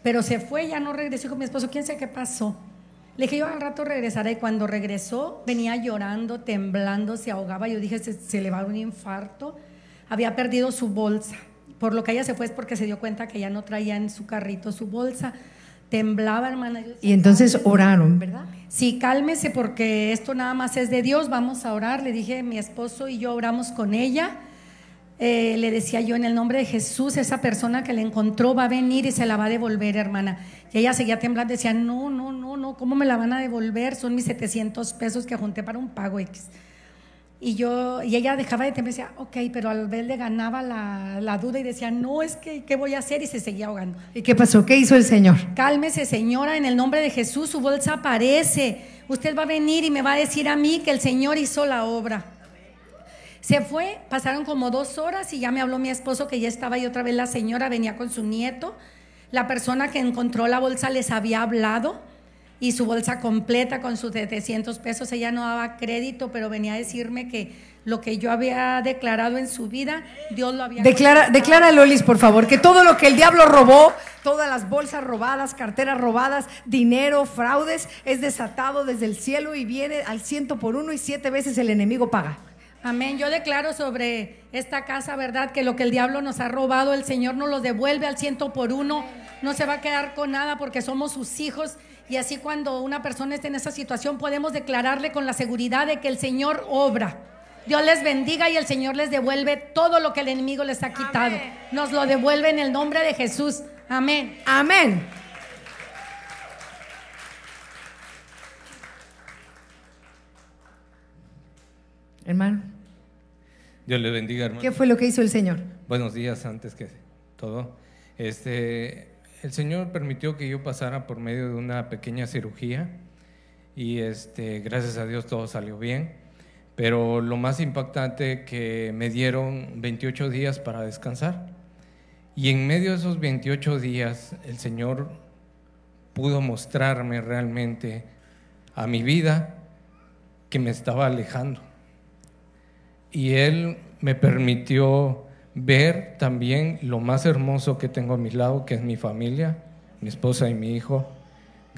pero se fue, ya no regresó con mi esposo, quién sabe qué pasó. Le dije, yo al rato regresaré. Y cuando regresó, venía llorando, temblando, se ahogaba. Yo dije, se, le va a un infarto. Había perdido su bolsa. Por lo que ella se fue es porque se dio cuenta que ya no traía en su carrito su bolsa. Temblaba, hermana. y entonces oraron, ¿verdad? Sí, cálmese porque esto nada más es de Dios. Vamos a orar. Le dije, mi esposo y yo oramos con ella. Eh, le decía yo en el nombre de Jesús, esa persona que le encontró va a venir y se la va a devolver, hermana. Y ella seguía temblando, decía, no, no, no, no, ¿cómo me la van a devolver? Son mis 700 pesos que junté para un pago X. Y yo, y ella dejaba de temblar, decía, ok, pero al ver le ganaba la, la, duda y decía, no, es que, ¿qué voy a hacer? Y se seguía ahogando. ¿Y qué pasó? ¿Qué hizo el Señor? Cálmese, señora, en el nombre de Jesús, su bolsa aparece. Usted va a venir y me va a decir a mí que el Señor hizo la obra. Se fue, pasaron como dos horas y ya me habló mi esposo que ya estaba ahí otra vez la señora, venía con su nieto. La persona que encontró la bolsa les había hablado y su bolsa completa con sus 700 pesos. Ella no daba crédito, pero venía a decirme que lo que yo había declarado en su vida, Dios lo había... Declara, declara Lolis, por favor, que todo lo que el diablo robó, todas las bolsas robadas, carteras robadas, dinero, fraudes, es desatado desde el cielo y viene al ciento por uno y siete veces el enemigo paga. Amén. Yo declaro sobre esta casa, ¿verdad? Que lo que el diablo nos ha robado, el Señor nos lo devuelve al ciento por uno. No se va a quedar con nada porque somos sus hijos. Y así cuando una persona esté en esa situación, podemos declararle con la seguridad de que el Señor obra. Dios les bendiga y el Señor les devuelve todo lo que el enemigo les ha quitado. Nos lo devuelve en el nombre de Jesús. Amén. Amén. Hermano. Dios le bendiga, hermano. ¿Qué fue lo que hizo el Señor? Buenos días, antes que todo. Este, el Señor permitió que yo pasara por medio de una pequeña cirugía y este, gracias a Dios todo salió bien. Pero lo más impactante que me dieron 28 días para descansar. Y en medio de esos 28 días el Señor pudo mostrarme realmente a mi vida que me estaba alejando y Él me permitió ver también lo más hermoso que tengo a mi lado, que es mi familia, mi esposa y mi hijo.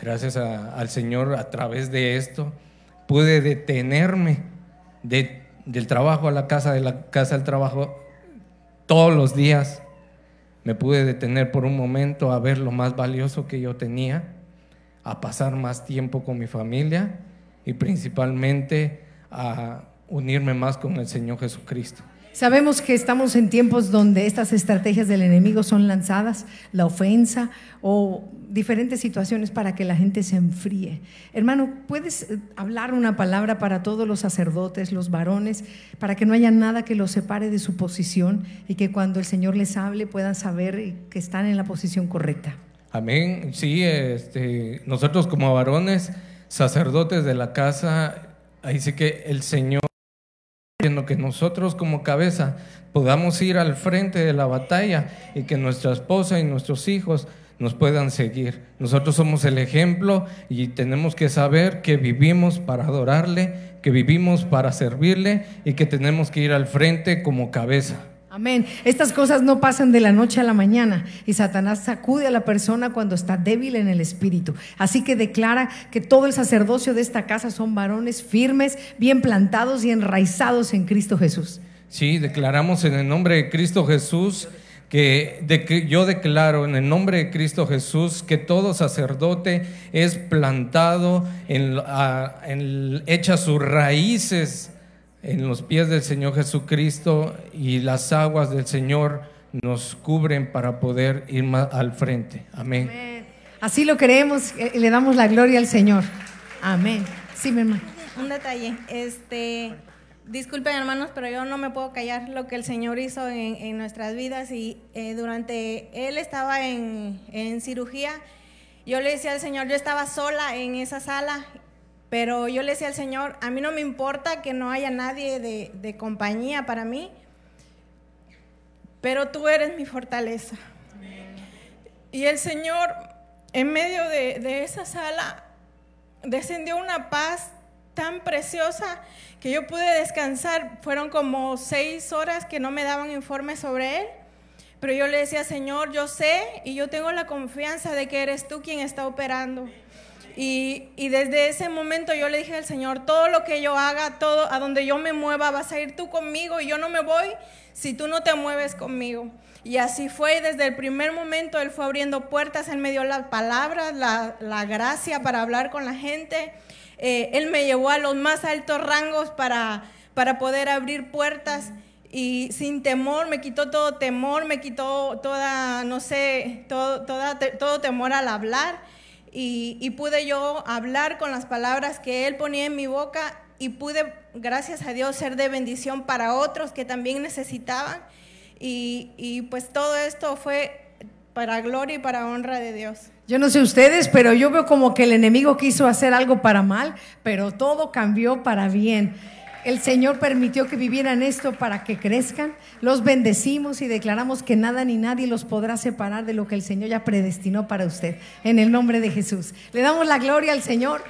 gracias al Señor a través de esto, pude detenerme de- del trabajo a la casa, de la casa al trabajo, todos los días. Me pude detener por un momento a ver lo más valioso que yo tenía, a pasar más tiempo con mi familia y principalmente a unirme más con el Señor Jesucristo. Sabemos que estamos en tiempos donde estas estrategias del enemigo son lanzadas, la ofensa o diferentes situaciones para que la gente se enfríe. Hermano, ¿puedes eh, hablar una palabra para todos los sacerdotes, los varones, para que no haya nada que los separe de su posición y que cuando el Señor les hable puedan saber que están en la posición correcta? Amén. Sí, este, nosotros como varones, sacerdotes de la casa, ahí sí que el Señor, viendo que nosotros como cabeza podamos ir al frente de la batalla y que nuestra esposa y nuestros hijos nos puedan seguir. Nosotros somos el ejemplo y tenemos que saber que vivimos para adorarle, que vivimos para servirle y que tenemos que ir al frente como cabeza. Amén. Estas cosas no pasan de la noche a la mañana y Satanás sacude a la persona cuando está débil en el espíritu. Así que declara que todo el sacerdocio de esta casa son varones firmes, bien plantados y enraizados en Cristo Jesús. Sí, declaramos en el nombre de Cristo Jesús que, yo declaro en el nombre de Cristo Jesús que todo sacerdote es plantado, en, a- en- echa sus raíces en los pies del Señor Jesucristo y las aguas del Señor nos cubren para poder ir más al frente. Amén. Así lo creemos eh, y le damos la gloria al Señor. Amén. Sí, mi hermano. Un detalle, este, disculpen hermanos, pero yo no me puedo callar lo que el Señor hizo en, en nuestras vidas y eh, durante él estaba en, en cirugía, yo le decía al Señor, yo estaba sola en esa sala, pero yo le decía al Señor, a mí no me importa que no haya nadie de, de compañía para mí, pero tú eres mi fortaleza. Y el Señor, en medio de, de esa sala, descendió una paz tan preciosa que yo pude descansar. Fueron como seis horas que no me daban informes sobre él. Pero yo le decía, Señor, yo sé y yo tengo la confianza de que eres tú quien está operando. Y, y desde ese momento yo le dije al Señor, todo lo que yo haga, todo a donde yo me mueva, vas a ir tú conmigo y yo no me voy si tú no te mueves conmigo. Y así fue, y desde el primer momento Él fue abriendo puertas, Él me dio las palabras, la, la gracia para hablar con la gente. Eh, él me llevó a los más altos rangos para, para poder abrir puertas y sin temor, me quitó todo temor, me quitó toda, no sé, todo, toda, todo temor al hablar y, pude yo hablar con las palabras que Él ponía en mi boca y pude, gracias a Dios, ser de bendición para otros que también necesitaban y pues todo esto fue para gloria y para honra de Dios. Yo no sé ustedes, pero yo veo como que el enemigo quiso hacer algo para mal, pero todo cambió para bien. El Señor permitió que vivieran esto para que crezcan. Los bendecimos y declaramos que nada ni nadie los podrá separar de lo que el Señor ya predestinó para usted. En el nombre de Jesús. Le damos la gloria al Señor.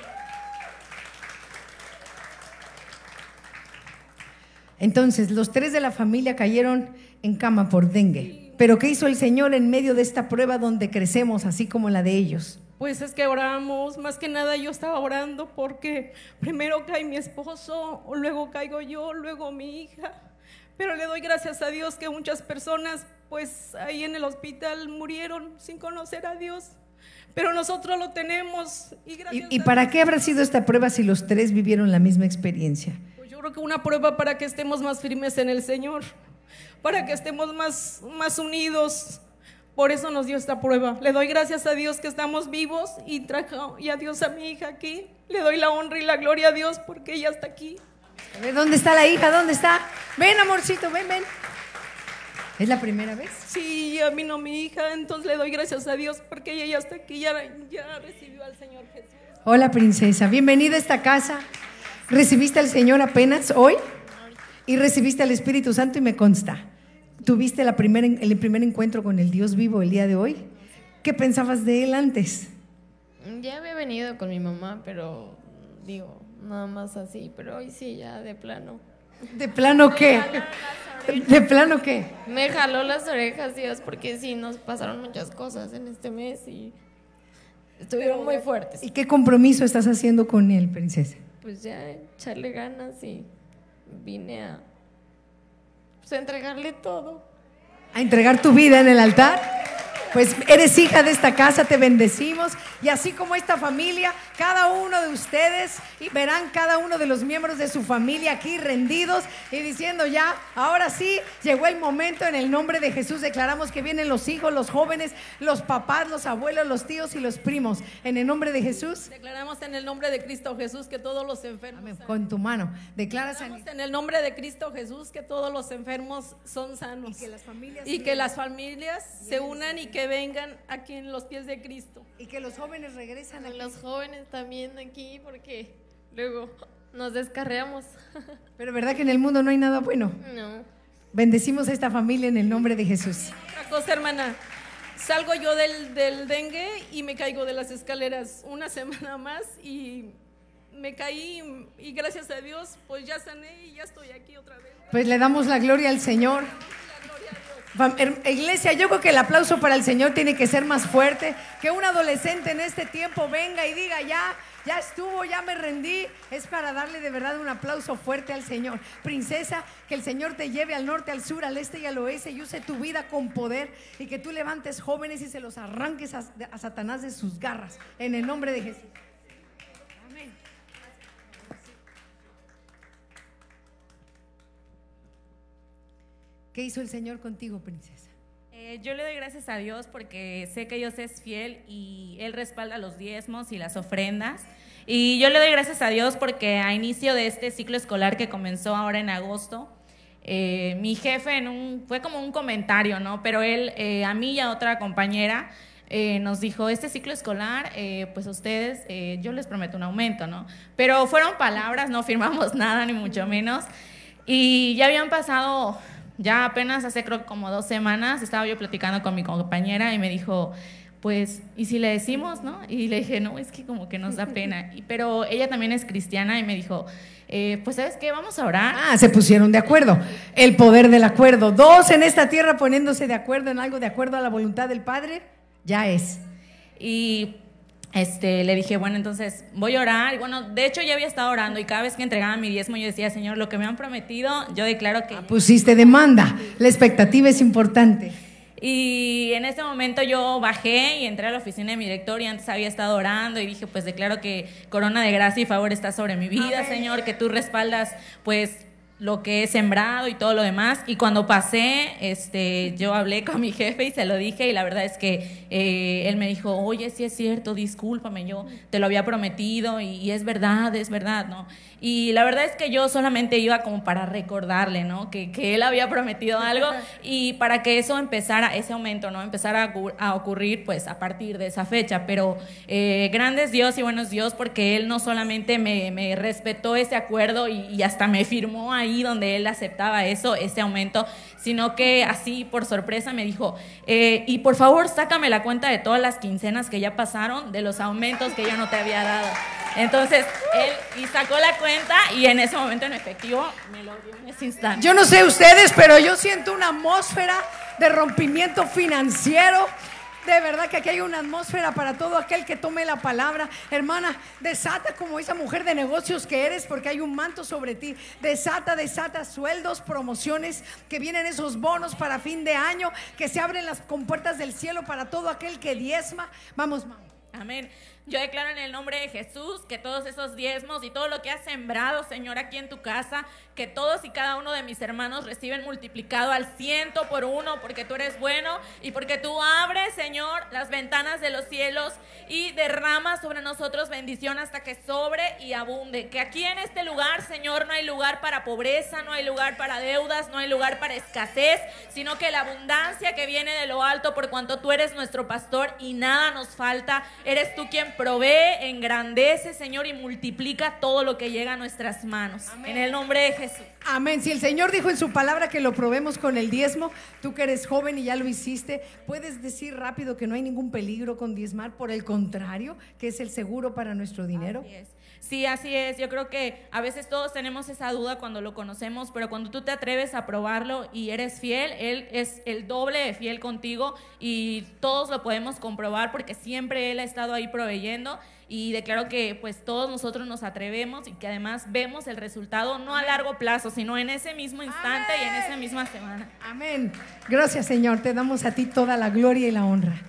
Entonces, los tres de la familia cayeron en cama por dengue. Pero ¿qué hizo el Señor en medio de esta prueba donde crecemos, así como la de ellos? Pues es que oramos, más que nada yo estaba orando porque primero cae mi esposo, luego caigo yo, luego mi hija. Pero le doy gracias a Dios que muchas personas pues ahí en el hospital murieron sin conocer a Dios. Pero nosotros lo tenemos y gracias ¿Y, y para qué habrá sido esta prueba si los tres vivieron la misma experiencia? pues yo creo que una prueba para que estemos más firmes en el Señor, para que estemos más, más unidos. Por eso nos dio esta prueba. Le doy gracias a Dios que estamos vivos y trajo y a Dios a mi hija aquí. Le doy la honra y la gloria a Dios porque ella está aquí. A ver, ¿Dónde está la hija? ¿Dónde está? Ven, amorcito, ven, ven. ¿Es la primera vez? Sí, a mí no mi hija, entonces le doy gracias a Dios porque ella ya está aquí, ya, ya recibió al Señor Jesús. Hola, princesa. Bienvenida a esta casa. ¿Recibiste al Señor apenas hoy? Y recibiste al Espíritu Santo y me consta. ¿Tuviste la primera, el primer encuentro con el Dios vivo el día de hoy? ¿Qué pensabas de él antes? Ya había venido con mi mamá, pero digo, nada más así, pero hoy sí, ya de plano. ¿De plano qué? ¿De plano qué? Me jaló las orejas, Dios, porque sí, nos pasaron muchas cosas en este mes y estuvieron muy fuertes. ¿Y qué compromiso estás haciendo con él, princesa? Pues ya echarle ganas y vine a, pues, a entregarle todo. a entregar tu vida en el altar. Pues eres hija de esta casa, te bendecimos. Y así como esta familia, cada uno de ustedes y verán cada uno de los miembros de su familia aquí rendidos y diciendo ya, ahora sí, llegó el momento en el nombre de Jesús. Declaramos que vienen los hijos, los jóvenes, los papás, los abuelos, los tíos y los primos. En el nombre de Jesús, Declaramos en el nombre de Cristo Jesús que todos los enfermos sanos. con tu mano, declara Declaramos en el nombre de Cristo Jesús que todos los enfermos son sanos. Y que las familias Y que las familias se unan y que vengan aquí en los pies de Cristo. y que los jóvenes regresan a Los jóvenes también aquí porque luego nos descarreamos. Pero verdad que en el mundo no hay nada bueno. No. Bendecimos a esta familia en el nombre de Jesús. Otra cosa, hermana. Salgo yo del, del dengue y me caigo de las escaleras una semana más y me caí y gracias a Dios pues ya sané y ya estoy aquí otra vez. Pues le damos la gloria al Señor. Iglesia, yo creo que el aplauso para el Señor tiene que ser más fuerte. Que un adolescente en este tiempo venga y diga, ya, ya estuvo, ya me rendí. Es para darle de verdad un aplauso fuerte al Señor. Princesa, que el Señor te lleve al norte, al sur, al este y al oeste y use tu vida con poder y que tú levantes jóvenes y se los arranques a, a Satanás de sus garras. En el nombre de Jesús. ¿Qué hizo el Señor contigo, princesa? Eh, yo le doy gracias a Dios porque sé que Dios es fiel y Él respalda los diezmos y las ofrendas. Y yo le doy gracias a Dios porque a inicio de este ciclo escolar que comenzó ahora en agosto, eh, mi jefe en un, fue como un comentario, ¿no? Pero él, eh, a mí y a otra compañera, eh, nos dijo, este ciclo escolar, eh, pues a ustedes, eh, yo les prometo un aumento, ¿no? Pero fueron palabras, no firmamos nada, ni mucho menos. Y ya habían pasado, ya apenas hace creo como dos semanas, estaba yo platicando con mi compañera y me dijo, pues, ¿y si le decimos, no? Y le dije, no, es que como que nos da pena. Y, pero ella también es cristiana y me dijo, eh, pues, ¿sabes qué? Vamos a orar. Ah, se pusieron de acuerdo. El poder del acuerdo. Dos en esta tierra poniéndose de acuerdo en algo de acuerdo a la voluntad del Padre, ya es. Y este, le dije, bueno, entonces voy a orar. Y bueno, de hecho ya había estado orando y cada vez que entregaba mi diezmo yo decía, Señor, lo que me han prometido, yo declaro que... Pusiste demanda. La expectativa es importante. Y en ese momento yo bajé y entré a la oficina de mi director y antes había estado orando y dije, pues declaro que corona de gracia y favor está sobre mi vida, Señor, que tú respaldas pues lo que he sembrado y todo lo demás. Y cuando pasé, este, yo hablé con mi jefe y se lo dije y la verdad es que eh, él me dijo, oye, sí es cierto, discúlpame, yo te lo había prometido y, y es verdad, es verdad, ¿no? Y la verdad es que yo solamente iba como para recordarle, ¿no? Que, que él había prometido algo y para que eso empezara, ese aumento, ¿no? Empezara a, ocur- a ocurrir pues a partir de esa fecha. Pero eh, grandes Dios y buenos Dios porque él no solamente me, me respetó ese acuerdo y, y hasta me firmó ahí donde él aceptaba eso, ese aumento, sino que así por sorpresa me dijo, eh, y por favor sácame la cuenta de todas las quincenas que ya pasaron, de los aumentos que yo no te había dado. Entonces él y sacó la cuenta y en ese momento en efectivo me lo dio en ese instante. Yo no sé ustedes, pero yo siento una atmósfera de rompimiento financiero. De verdad que aquí hay una atmósfera para todo aquel que tome la palabra. Hermana, desata como esa mujer de negocios que eres porque hay un manto sobre ti. Desata, desata sueldos, promociones, que vienen esos bonos para fin de año, que se abren las compuertas del cielo para todo aquel que diezma. Vamos, mamá. Amén. Yo declaro en el nombre de Jesús que todos esos diezmos y todo lo que has sembrado, Señor, aquí en tu casa, que todos y cada uno de mis hermanos reciben multiplicado al ciento por uno, porque tú eres bueno y porque tú abres, Señor, las ventanas de los cielos y derramas sobre nosotros bendición hasta que sobre y abunde. Que aquí en este lugar, Señor, no hay lugar para pobreza, no hay lugar para deudas, no hay lugar para escasez, sino que la abundancia que viene de lo alto, por cuanto tú eres nuestro pastor y nada nos falta, eres tú quien provee, engrandece, Señor, y multiplica todo lo que llega a nuestras manos. En el nombre de Jesús. Amén. Si el Señor dijo en su palabra que lo probemos con el diezmo, tú que eres joven y ya lo hiciste, puedes decir rápido que no hay ningún peligro con diezmar, por el contrario, que es el seguro para nuestro dinero. Sí, así es. Yo creo que a veces todos tenemos esa duda cuando lo conocemos, pero cuando tú te atreves a probarlo y eres fiel, Él es el doble de fiel contigo y todos lo podemos comprobar porque siempre Él ha estado ahí proveyendo y declaro que pues todos nosotros nos atrevemos y que además vemos el resultado no a largo plazo, sino en ese mismo instante y en esa misma semana. Amén. Gracias, Señor. Te damos a ti toda la gloria y la honra.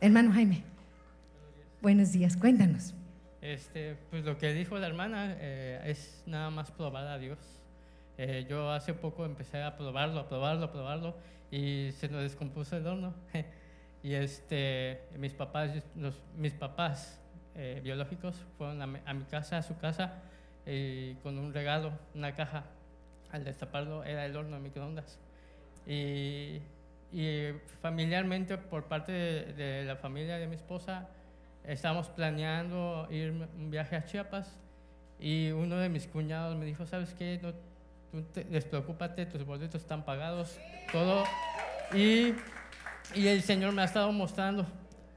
Hermano Jaime, buenos días. Cuéntanos. Este, pues lo que dijo la hermana eh, es nada más probar a Dios. Eh, yo hace poco empecé a probarlo, a probarlo, a probarlo y se nos descompuso el horno. y este, mis papás, los, mis papás eh, biológicos fueron a mi, casa, a su casa, y con un regalo, una caja. Al destaparlo era el horno de microondas. Y, y familiarmente, por parte de, la familia de mi esposa, estábamos planeando ir un viaje a Chiapas y uno de mis cuñados me dijo, ¿sabes qué? No, te, despreocúpate, tus boletos están pagados, todo. Y, y el Señor me ha estado mostrando.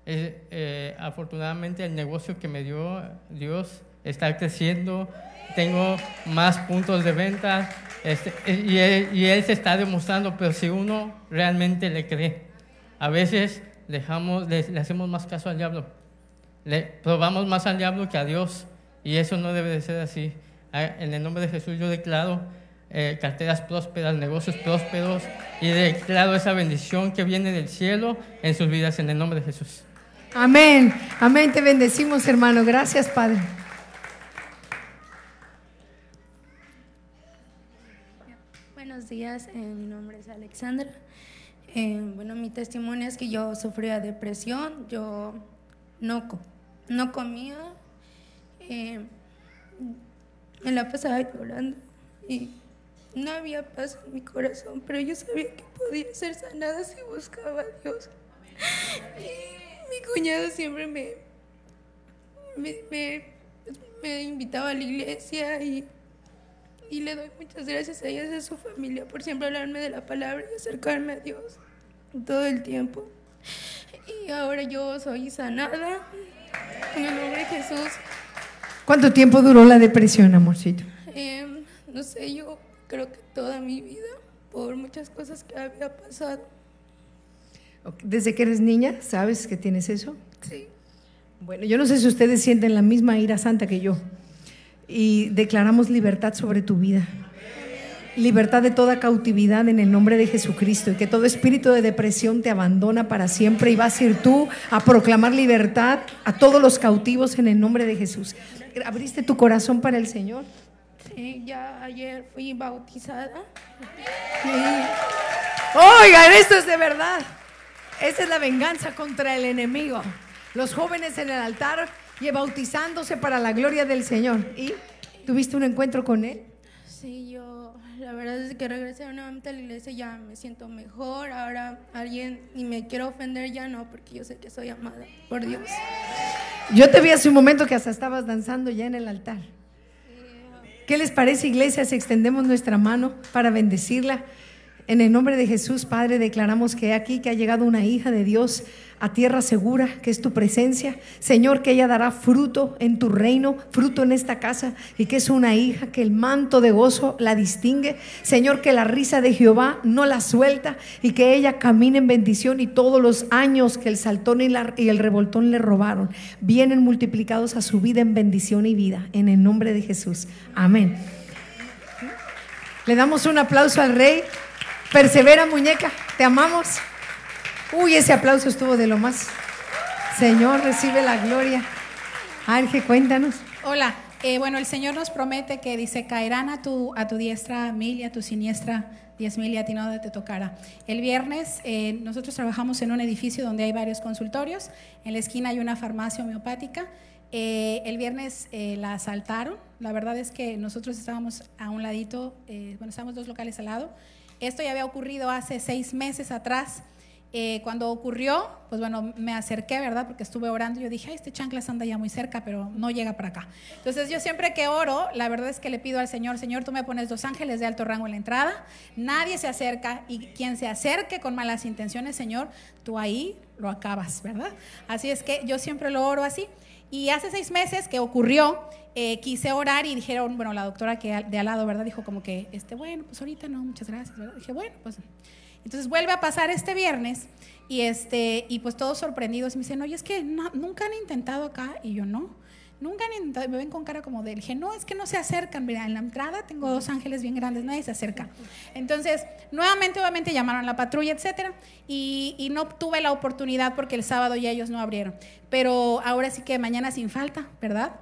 Eh, eh, afortunadamente el negocio que me dio Dios está creciendo, tengo más puntos de venta este, y, él, se está demostrando, pero si uno realmente le cree, a veces dejamos, le, le hacemos más caso al diablo le probamos más al diablo que a Dios y eso no debe de ser así. Ah, En el nombre de Jesús yo declaro eh, carteras prósperas, negocios prósperos y declaro esa bendición que viene del cielo en sus vidas en el nombre de Jesús. Amén. Amén. Te bendecimos, hermano. Gracias, Padre. Buenos días, eh, mi nombre es Alexandra. Eh, bueno, mi testimonio es que yo sufría depresión, yo no, co- no comía, eh, me la pasaba llorando y no había paz en mi corazón, pero yo sabía que podía ser sanada si buscaba a Dios. Y mi cuñado siempre me, me, me- me invitaba a la iglesia y, y le doy muchas gracias a ellas y a su familia por siempre hablarme de la palabra y acercarme a Dios todo el tiempo. Y ahora yo soy sanada en el nombre de Jesús. ¿Cuánto tiempo duró la depresión, amorcito? Em, no sé, yo creo que toda mi vida, por muchas cosas que había pasado. Desde que eres niña, ¿sabes que tienes eso? Sí. Bueno, yo no sé si ustedes sienten la misma ira santa que yo. Y declaramos libertad sobre tu vida. Libertad de toda cautividad en el nombre de Jesucristo. Y que todo espíritu de depresión te abandona para siempre. Y vas a ir tú a proclamar libertad a todos los cautivos en el nombre de Jesús. ¿Abriste tu corazón para el Señor? Sí, ya ayer fui bautizada. Oigan, esto es de verdad. Esa es la venganza contra el enemigo. Los jóvenes en el altar y bautizándose para la gloria del Señor. ¿Y tuviste un encuentro con Él? Sí, yo, la verdad es que regresé nuevamente a la iglesia ya me siento mejor. Ahora alguien, y me quiero ofender ya no, porque yo sé que soy amada por Dios. Yo te vi hace un momento que hasta estabas danzando ya en el altar. ¿Qué les parece, iglesia, si extendemos nuestra mano para bendecirla? En el nombre de Jesús, Padre, declaramos que aquí que ha llegado una hija de Dios a tierra segura, que es tu presencia. Señor, que ella dará fruto en tu reino, fruto en esta casa, y que es una hija que el manto de gozo la distingue. Señor, que la risa de Jehová no la suelta y que ella camine en bendición y todos los años que el saltón y, la- y el revoltón le robaron vienen multiplicados a su vida en bendición y vida. En el nombre de Jesús. Amén. Le damos un aplauso al rey. Persevera, muñeca, te amamos. Uy, ese aplauso estuvo de lo más. Señor, recibe la gloria. Arge, cuéntanos. Hola, eh, bueno, el Señor nos promete que dice, caerán a tu, a tu diestra mil y a tu siniestra diez mil y a ti no te tocará. El viernes eh, nosotros trabajamos en un edificio donde hay varios consultorios, en la esquina hay una farmacia homeopática. Eh, el viernes la asaltaron, la verdad es que nosotros estábamos a un ladito, eh, bueno, estábamos dos locales al lado. Esto ya había ocurrido hace seis meses atrás Eh, cuando ocurrió, pues bueno, me acerqué, ¿verdad? Porque estuve orando y yo dije, ay, este chanclas anda ya muy cerca, pero no llega para acá. Entonces yo siempre que oro, la verdad es que le pido al Señor, Señor, tú me pones dos ángeles de alto rango en la entrada, nadie se acerca y quien se acerque con malas intenciones, Señor, tú ahí lo acabas, ¿verdad? Así es que yo siempre lo oro así. Y hace seis meses que ocurrió, eh, quise orar y dijeron, bueno, la doctora que de al lado, ¿verdad? Dijo como que, este, bueno, pues ahorita no, muchas gracias, ¿verdad? Dije, bueno, pues. Entonces vuelve a pasar este viernes y, este, y pues todos sorprendidos me dicen, oye, es que no- nunca han intentado acá. Y yo, no, nunca han intentado. Me ven con cara como de, dije, no, es que no se acercan. Mira, en la entrada tengo dos ángeles bien grandes, nadie se acerca. Entonces, nuevamente, obviamente llamaron a la patrulla, etcétera, y, y no tuve la oportunidad porque el sábado ya ellos no abrieron. Pero ahora sí que mañana sin falta, ¿verdad?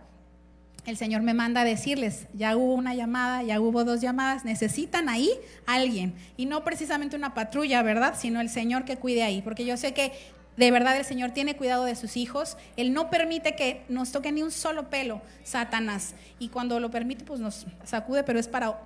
El Señor me manda a decirles, ya hubo una llamada, ya hubo dos llamadas, necesitan ahí alguien. Y no precisamente una patrulla, ¿verdad? Sino el Señor que cuide ahí, porque yo sé que de verdad el Señor tiene cuidado de sus hijos, Él no permite que nos toque ni un solo pelo, Satanás, y cuando lo permite, pues nos sacude, pero es para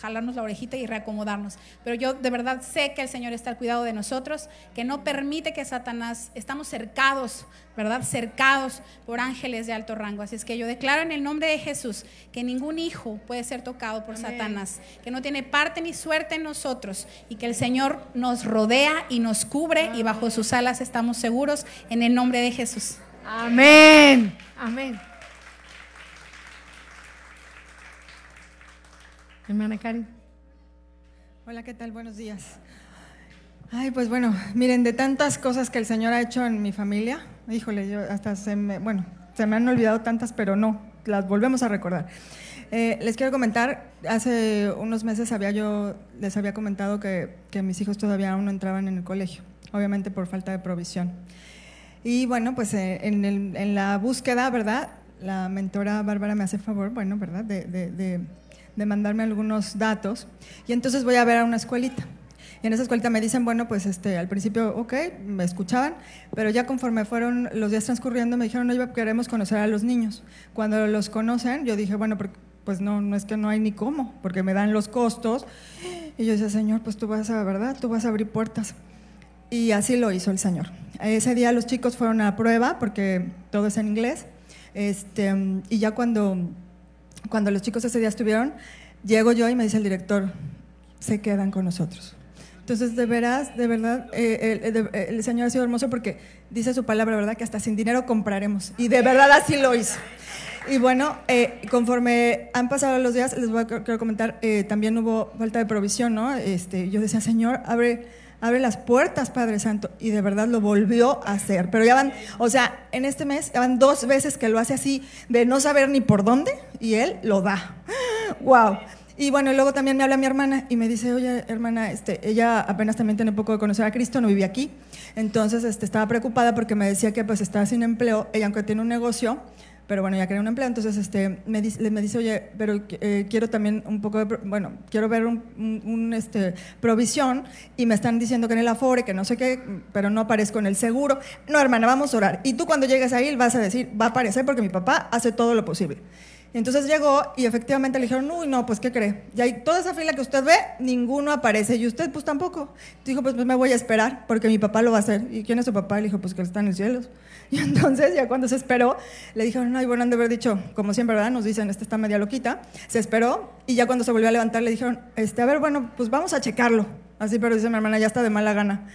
jalarnos la orejita y reacomodarnos. Pero yo de verdad sé que el Señor está al cuidado de nosotros, que no permite que Satanás, estamos cercados, ¿verdad? Cercados por ángeles de alto rango. Así es que yo declaro en el nombre de Jesús que ningún hijo puede ser tocado por Satanás, que no tiene parte ni suerte en nosotros y que el Señor nos rodea y nos cubre y bajo sus alas estamos seguros en el nombre de Jesús. Amén. Amén. Hermana Karen. Hola, ¿qué tal? Buenos días. Ay, pues bueno, miren, de tantas cosas que el Señor ha hecho en mi familia, híjole, yo hasta se me, bueno, se me han olvidado tantas, pero no, las volvemos a recordar. Eh, les quiero comentar, hace unos meses había yo, les había comentado que, que mis hijos todavía aún no entraban en el colegio, obviamente por falta de provisión. Y bueno, pues eh, en, el- en la búsqueda, ¿verdad? La mentora Bárbara me hace favor, bueno, ¿verdad? De, de- de- de mandarme algunos datos. Y entonces voy a ver a una escuelita. Y en esa escuelita me dicen, bueno, pues este, al principio, ok, me escuchaban, pero ya conforme fueron los días transcurriendo, me dijeron, oye, queremos conocer a los niños. Cuando los conocen, yo dije, bueno, pues no, no es que no hay ni cómo, porque me dan los costos. Y yo decía, Señor, pues tú vas a, ¿verdad? Tú vas a abrir puertas. Y así lo hizo el Señor. Ese día los chicos fueron a prueba porque todo es en inglés. Este, y ya cuando, cuando los chicos ese día estuvieron, llego yo y me dice el director, se quedan con nosotros. Entonces, de veras, de verdad, eh, el, el- el Señor ha sido hermoso porque dice su palabra, ¿verdad? Que hasta sin dinero compraremos. Y de verdad así lo hizo. Y bueno, eh, conforme han pasado los días, les voy a comentar, eh, también hubo falta de provisión, ¿no? Este, yo decía, Señor, abre, abre las puertas, Padre Santo. Y de verdad lo volvió a hacer. Pero ya van, o sea, en este mes ya van dos veces que lo hace así, de no saber ni por dónde, y Él lo da. ¡Wow! Y bueno, luego también me habla mi hermana y me dice, oye, hermana, este, ella apenas también tiene poco de conocer a Cristo, no vive aquí. Entonces este, estaba preocupada porque me decía que pues estaba sin empleo, ella aunque tiene un negocio, pero bueno, ya quería un empleo, entonces este, me, dice, me dice, oye, pero eh, quiero también un poco de, bueno, quiero ver un, un- este, provisión y me están diciendo que en el Afore, que no sé qué, pero no aparezco en el seguro. No, hermana, vamos a orar. Y tú cuando llegues ahí vas a decir, va a aparecer porque mi papá hace todo lo posible. Entonces llegó y efectivamente le dijeron, uy, no, pues ¿qué cree? Y ahí toda esa fila que usted ve, ninguno aparece. Y usted, pues tampoco. Dijo, pues, pues me voy a esperar porque mi papá lo va a hacer. ¿Y quién es su papá? Le dijo, pues que está en el cielo. Y entonces, ya cuando se esperó, le dijeron, ay, bueno, han de haber dicho, como siempre, ¿verdad? Nos dicen, esta está media loquita. Se esperó y ya cuando se volvió a levantar, le dijeron, este, a ver, bueno, pues vamos a checarlo. Así, pero dice mi hermana, ya está de mala gana.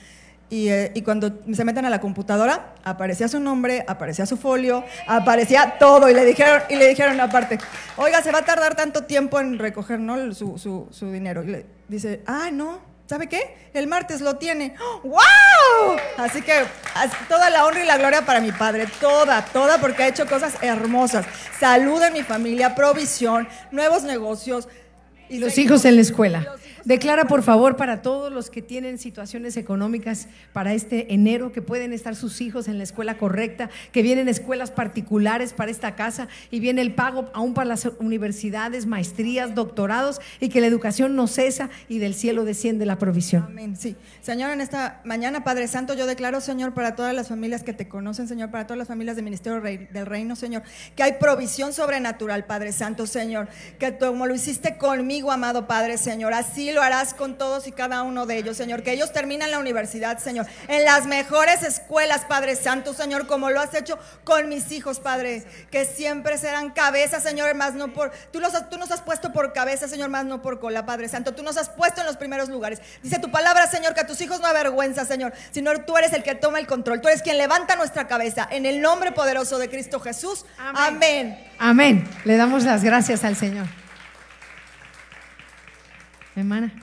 Y, eh, y cuando se meten a la computadora, aparecía su nombre, aparecía su folio, aparecía todo. Y le dijeron, y le dijeron aparte, oiga, se va a tardar tanto tiempo en recoger ¿no? Su, su- su dinero. Y le dice, ah, no, ¿sabe qué? El martes lo tiene. ¡Wow! Así que toda la honra y la gloria para mi padre, toda, toda, porque ha hecho cosas hermosas. Salud en mi familia, provisión, nuevos negocios. Y los hijos en la escuela. Declara, por favor, para todos los que tienen situaciones económicas para este enero, que pueden estar sus hijos en la escuela correcta, que vienen escuelas particulares para esta casa y viene el pago aún para las universidades, maestrías, doctorados y que la educación no cesa y del cielo desciende la provisión. Amén, sí. Señor, en esta mañana, Padre Santo, yo declaro, Señor, para todas las familias que te conocen, Señor, para todas las familias del Ministerio del Reino, Señor, que hay provisión sobrenatural, Padre Santo, Señor, que como lo hiciste conmigo, amado Padre, Señor, así así lo harás con todos y cada uno de ellos, Señor. Que ellos terminan la universidad, Señor. En las mejores escuelas, Padre Santo, Señor, como lo has hecho con mis hijos, Padre. Que siempre serán cabezas, Señor, más no por... Tú, los, tú nos has puesto por cabeza, Señor, más no por cola, Padre Santo. Tú nos has puesto en los primeros lugares. Dice tu palabra, Señor, que a tus hijos no avergüenza, Señor. Sino tú eres el que toma el control. Tú eres quien levanta nuestra cabeza. En el nombre poderoso de Cristo Jesús. Amén. Amén. Le damos las gracias al Señor. Hermana,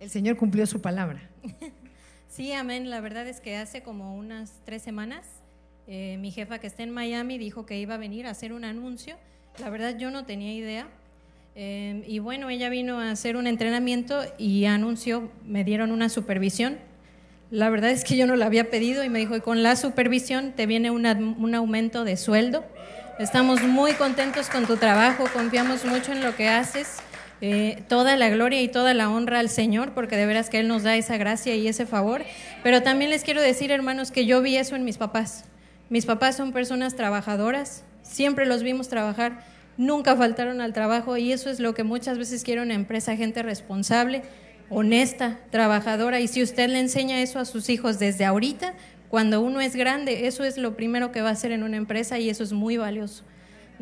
el Señor cumplió su palabra. Sí, amén. La verdad es que hace como unas tres semanas eh, mi jefa que está en Miami dijo que iba a venir a hacer un anuncio. La verdad yo no tenía idea. Eh, y bueno, ella vino a hacer un entrenamiento y anunció, me dieron una supervisión. La verdad es que yo no la había pedido y me dijo, y con la supervisión te viene una- un aumento de sueldo. Estamos muy contentos con tu trabajo, confiamos mucho en lo que haces. Eh, toda la gloria y toda la honra al Señor, porque de veras que Él nos da esa gracia y ese favor. Pero también les quiero decir, hermanos, que yo vi eso en mis papás. Mis papás son personas trabajadoras, siempre los vimos trabajar, nunca faltaron al trabajo y eso es lo que muchas veces quiere una empresa, gente responsable, honesta, trabajadora. Y si usted le enseña eso a sus hijos desde ahorita, cuando uno es grande, eso es lo primero que va a hacer en una empresa y eso es muy valioso.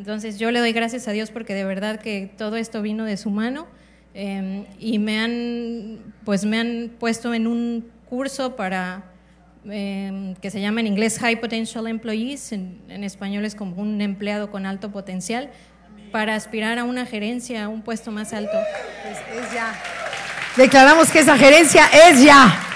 Entonces yo le doy gracias a Dios porque de verdad que todo esto vino de su mano eh, y me han, pues me han puesto en un curso para eh, que se llama en inglés High Potential Employees, en español es como un empleado con alto potencial, para aspirar a una gerencia, a un puesto más alto. es ya. Declaramos que esa gerencia es ya.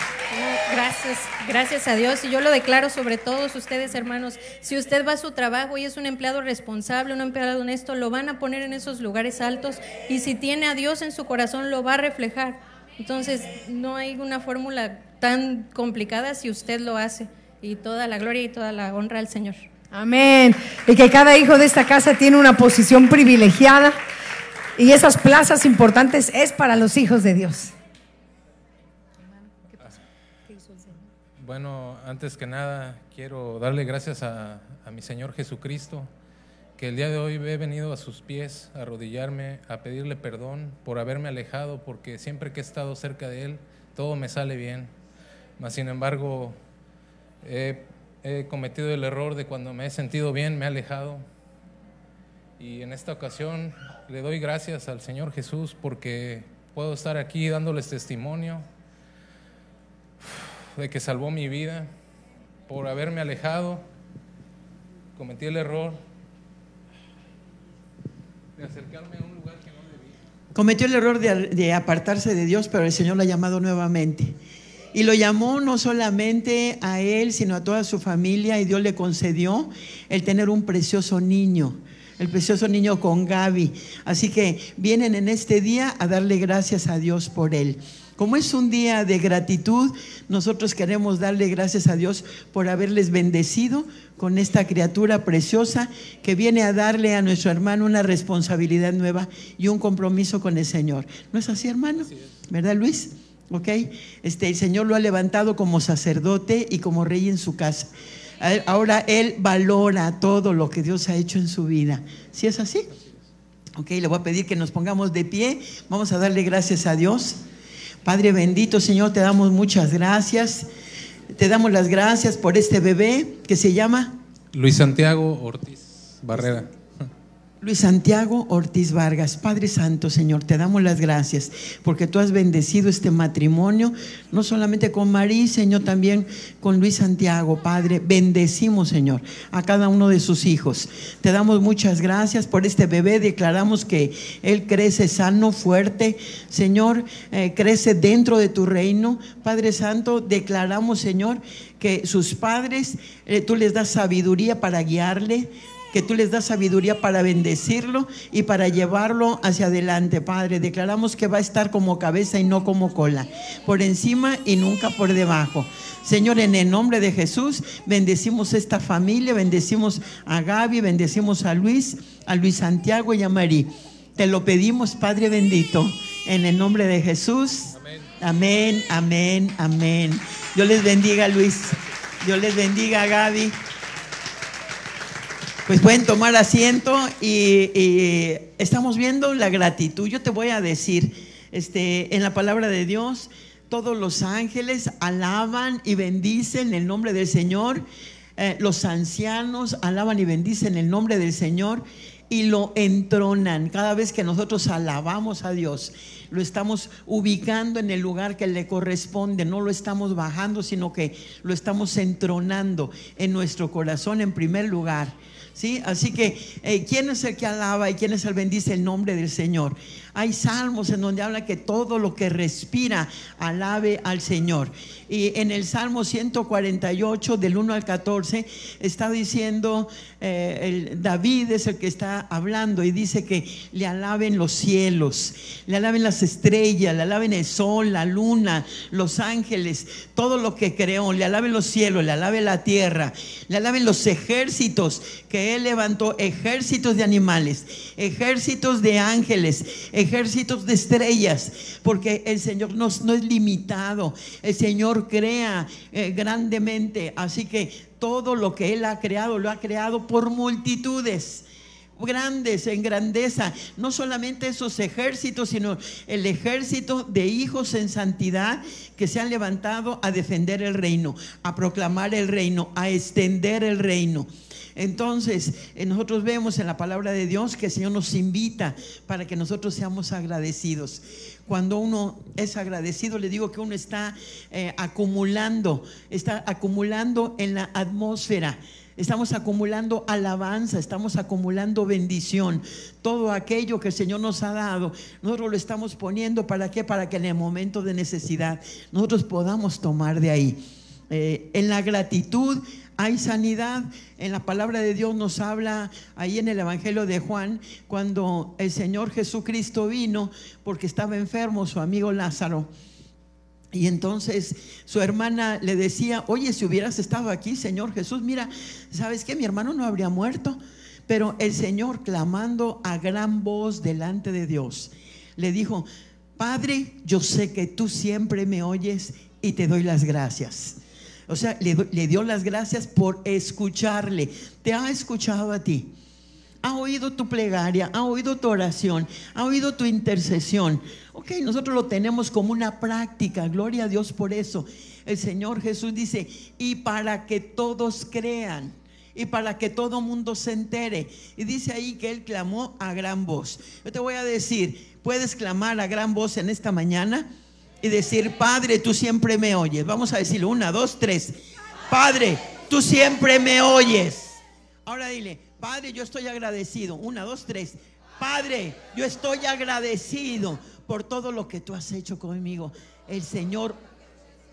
Gracias, gracias a Dios. Y yo lo declaro sobre todos ustedes, hermanos. Si usted va a su trabajo y es un empleado responsable, un empleado honesto, lo van a poner en esos lugares altos. Y si tiene a Dios en su corazón, lo va a reflejar. Entonces, no hay una fórmula tan complicada si usted lo hace. Y toda la gloria y toda la honra al Señor. Amén. Y que cada hijo de esta casa tiene una posición privilegiada y esas plazas importantes es para los hijos de Dios. Bueno, antes que nada, quiero darle gracias a, mi Señor Jesucristo, que el día de hoy he venido a sus pies a arrodillarme, a pedirle perdón por haberme alejado, porque siempre que he estado cerca de Él, todo me sale bien. Mas, sin embargo, he, he cometido el error de cuando me he sentido bien, me he alejado. Y en esta ocasión le doy gracias al Señor Jesús porque puedo estar aquí dándoles testimonio de que salvó mi vida por haberme alejado. Cometí el error de acercarme a un lugar que no debía. Cometió el error de, de apartarse de Dios, pero el Señor lo ha llamado nuevamente. Y lo llamó no solamente a él, sino a toda su familia, y Dios le concedió el tener un precioso niño, el precioso niño con Gaby. Así que vienen en este día a darle gracias a Dios por él. Como es un día de gratitud, nosotros queremos darle gracias a Dios por haberles bendecido con esta criatura preciosa que viene a darle a nuestro hermano una responsabilidad nueva y un compromiso con el Señor. ¿No es así, hermano? ¿Verdad, Luis? ¿Ok? Este, el Señor lo ha levantado como sacerdote y como rey en su casa. Ahora Él valora todo lo que Dios ha hecho en su vida. ¿Sí es así? Ok, le voy a pedir que nos pongamos de pie. Vamos a darle gracias a Dios. Padre bendito, Señor, te damos muchas gracias. Te damos las gracias por este bebé que se llama Luis Santiago Ortiz Barrera. Luis Santiago Ortiz Vargas. Padre Santo, Señor, te damos las gracias porque tú has bendecido este matrimonio, no solamente con María, Señor, también con Luis Santiago, Padre. Bendecimos, Señor, a cada uno de sus hijos. Te damos muchas gracias por este bebé. Declaramos que él crece sano, fuerte. Señor, eh, crece dentro de tu reino. Padre Santo, declaramos, Señor, que sus padres, eh, tú les das sabiduría para guiarle que tú les das sabiduría para bendecirlo y para llevarlo hacia adelante, Padre. Declaramos que va a estar como cabeza y no como cola, por encima y nunca por debajo. Señor, en el nombre de Jesús, bendecimos esta familia, bendecimos a Gaby, bendecimos a Luis, a Luis Santiago y a Marí. Te lo pedimos, Padre bendito, en el nombre de Jesús. Amén, amén, amén. Dios les bendiga, Luis. Dios les bendiga, Gaby. Pues pueden tomar asiento y, estamos viendo la gratitud. Yo te voy a decir, este, en la palabra de Dios, todos los ángeles alaban y bendicen el nombre del Señor. Eh, los ancianos alaban y bendicen el nombre del Señor y lo entronan. Cada vez que nosotros alabamos a Dios, lo estamos ubicando en el lugar que le corresponde, no lo estamos bajando, sino que lo estamos entronando en nuestro corazón en primer lugar. ¿Sí? Así que, eh, ¿quién es el que alaba y quién es el bendice el nombre del Señor? Hay salmos en donde habla que todo lo que respira alabe al Señor. Y en el Salmo 148, del 1 al 14, está diciendo, eh, el, David es el que está hablando y dice que le alaben los cielos, le alaben las estrellas, le alaben el sol, la luna, los ángeles, todo lo que creó, le alaben los cielos, le alaben la tierra, le alaben los ejércitos que él levantó, ejércitos de animales, ejércitos de ángeles, ejércitos de estrellas, porque el Señor no, no es limitado, el Señor crea eh, grandemente, así que todo lo que Él ha creado, lo ha creado por multitudes. Grandes en grandeza, no solamente esos ejércitos, sino el ejército de hijos en santidad que se han levantado a defender el reino, a proclamar el reino, a extender el reino. Entonces, eh, nosotros vemos en la palabra de Dios que el Señor nos invita para que nosotros seamos agradecidos. Cuando uno es agradecido, le digo que uno está eh, acumulando, está acumulando en la atmósfera. Estamos acumulando alabanza, estamos acumulando bendición. Todo aquello que el Señor nos ha dado, nosotros lo estamos poniendo para qué? Para que en el momento de necesidad nosotros podamos tomar de ahí. Eh, en la gratitud hay sanidad. En la palabra de Dios nos habla ahí en el Evangelio de Juan, cuando el Señor Jesucristo vino porque estaba enfermo su amigo Lázaro. Y entonces su hermana le decía, oye, si hubieras estado aquí, Señor Jesús, mira, ¿sabes qué? Mi hermano no habría muerto. Pero el Señor, clamando a gran voz delante de Dios, le dijo, Padre, yo sé que tú siempre me oyes y te doy las gracias. O sea, le, le dio las gracias por escucharle. Te ha escuchado a ti. Ha oído tu plegaria, ha oído tu oración, ha oído tu intercesión. Ok, nosotros lo tenemos como una práctica. Gloria a Dios por eso. El Señor Jesús dice, y para que todos crean y para que todo mundo se entere. Y dice ahí que Él clamó a gran voz. Yo te voy a decir, ¿puedes clamar a gran voz en esta mañana? Y decir, Padre, tú siempre me oyes. Vamos a decirlo, una, dos, tres. Padre, tú siempre me oyes. Ahora dile, Padre, yo estoy agradecido. Una, dos, tres. Padre, yo estoy agradecido por todo lo que tú has hecho conmigo. El Señor,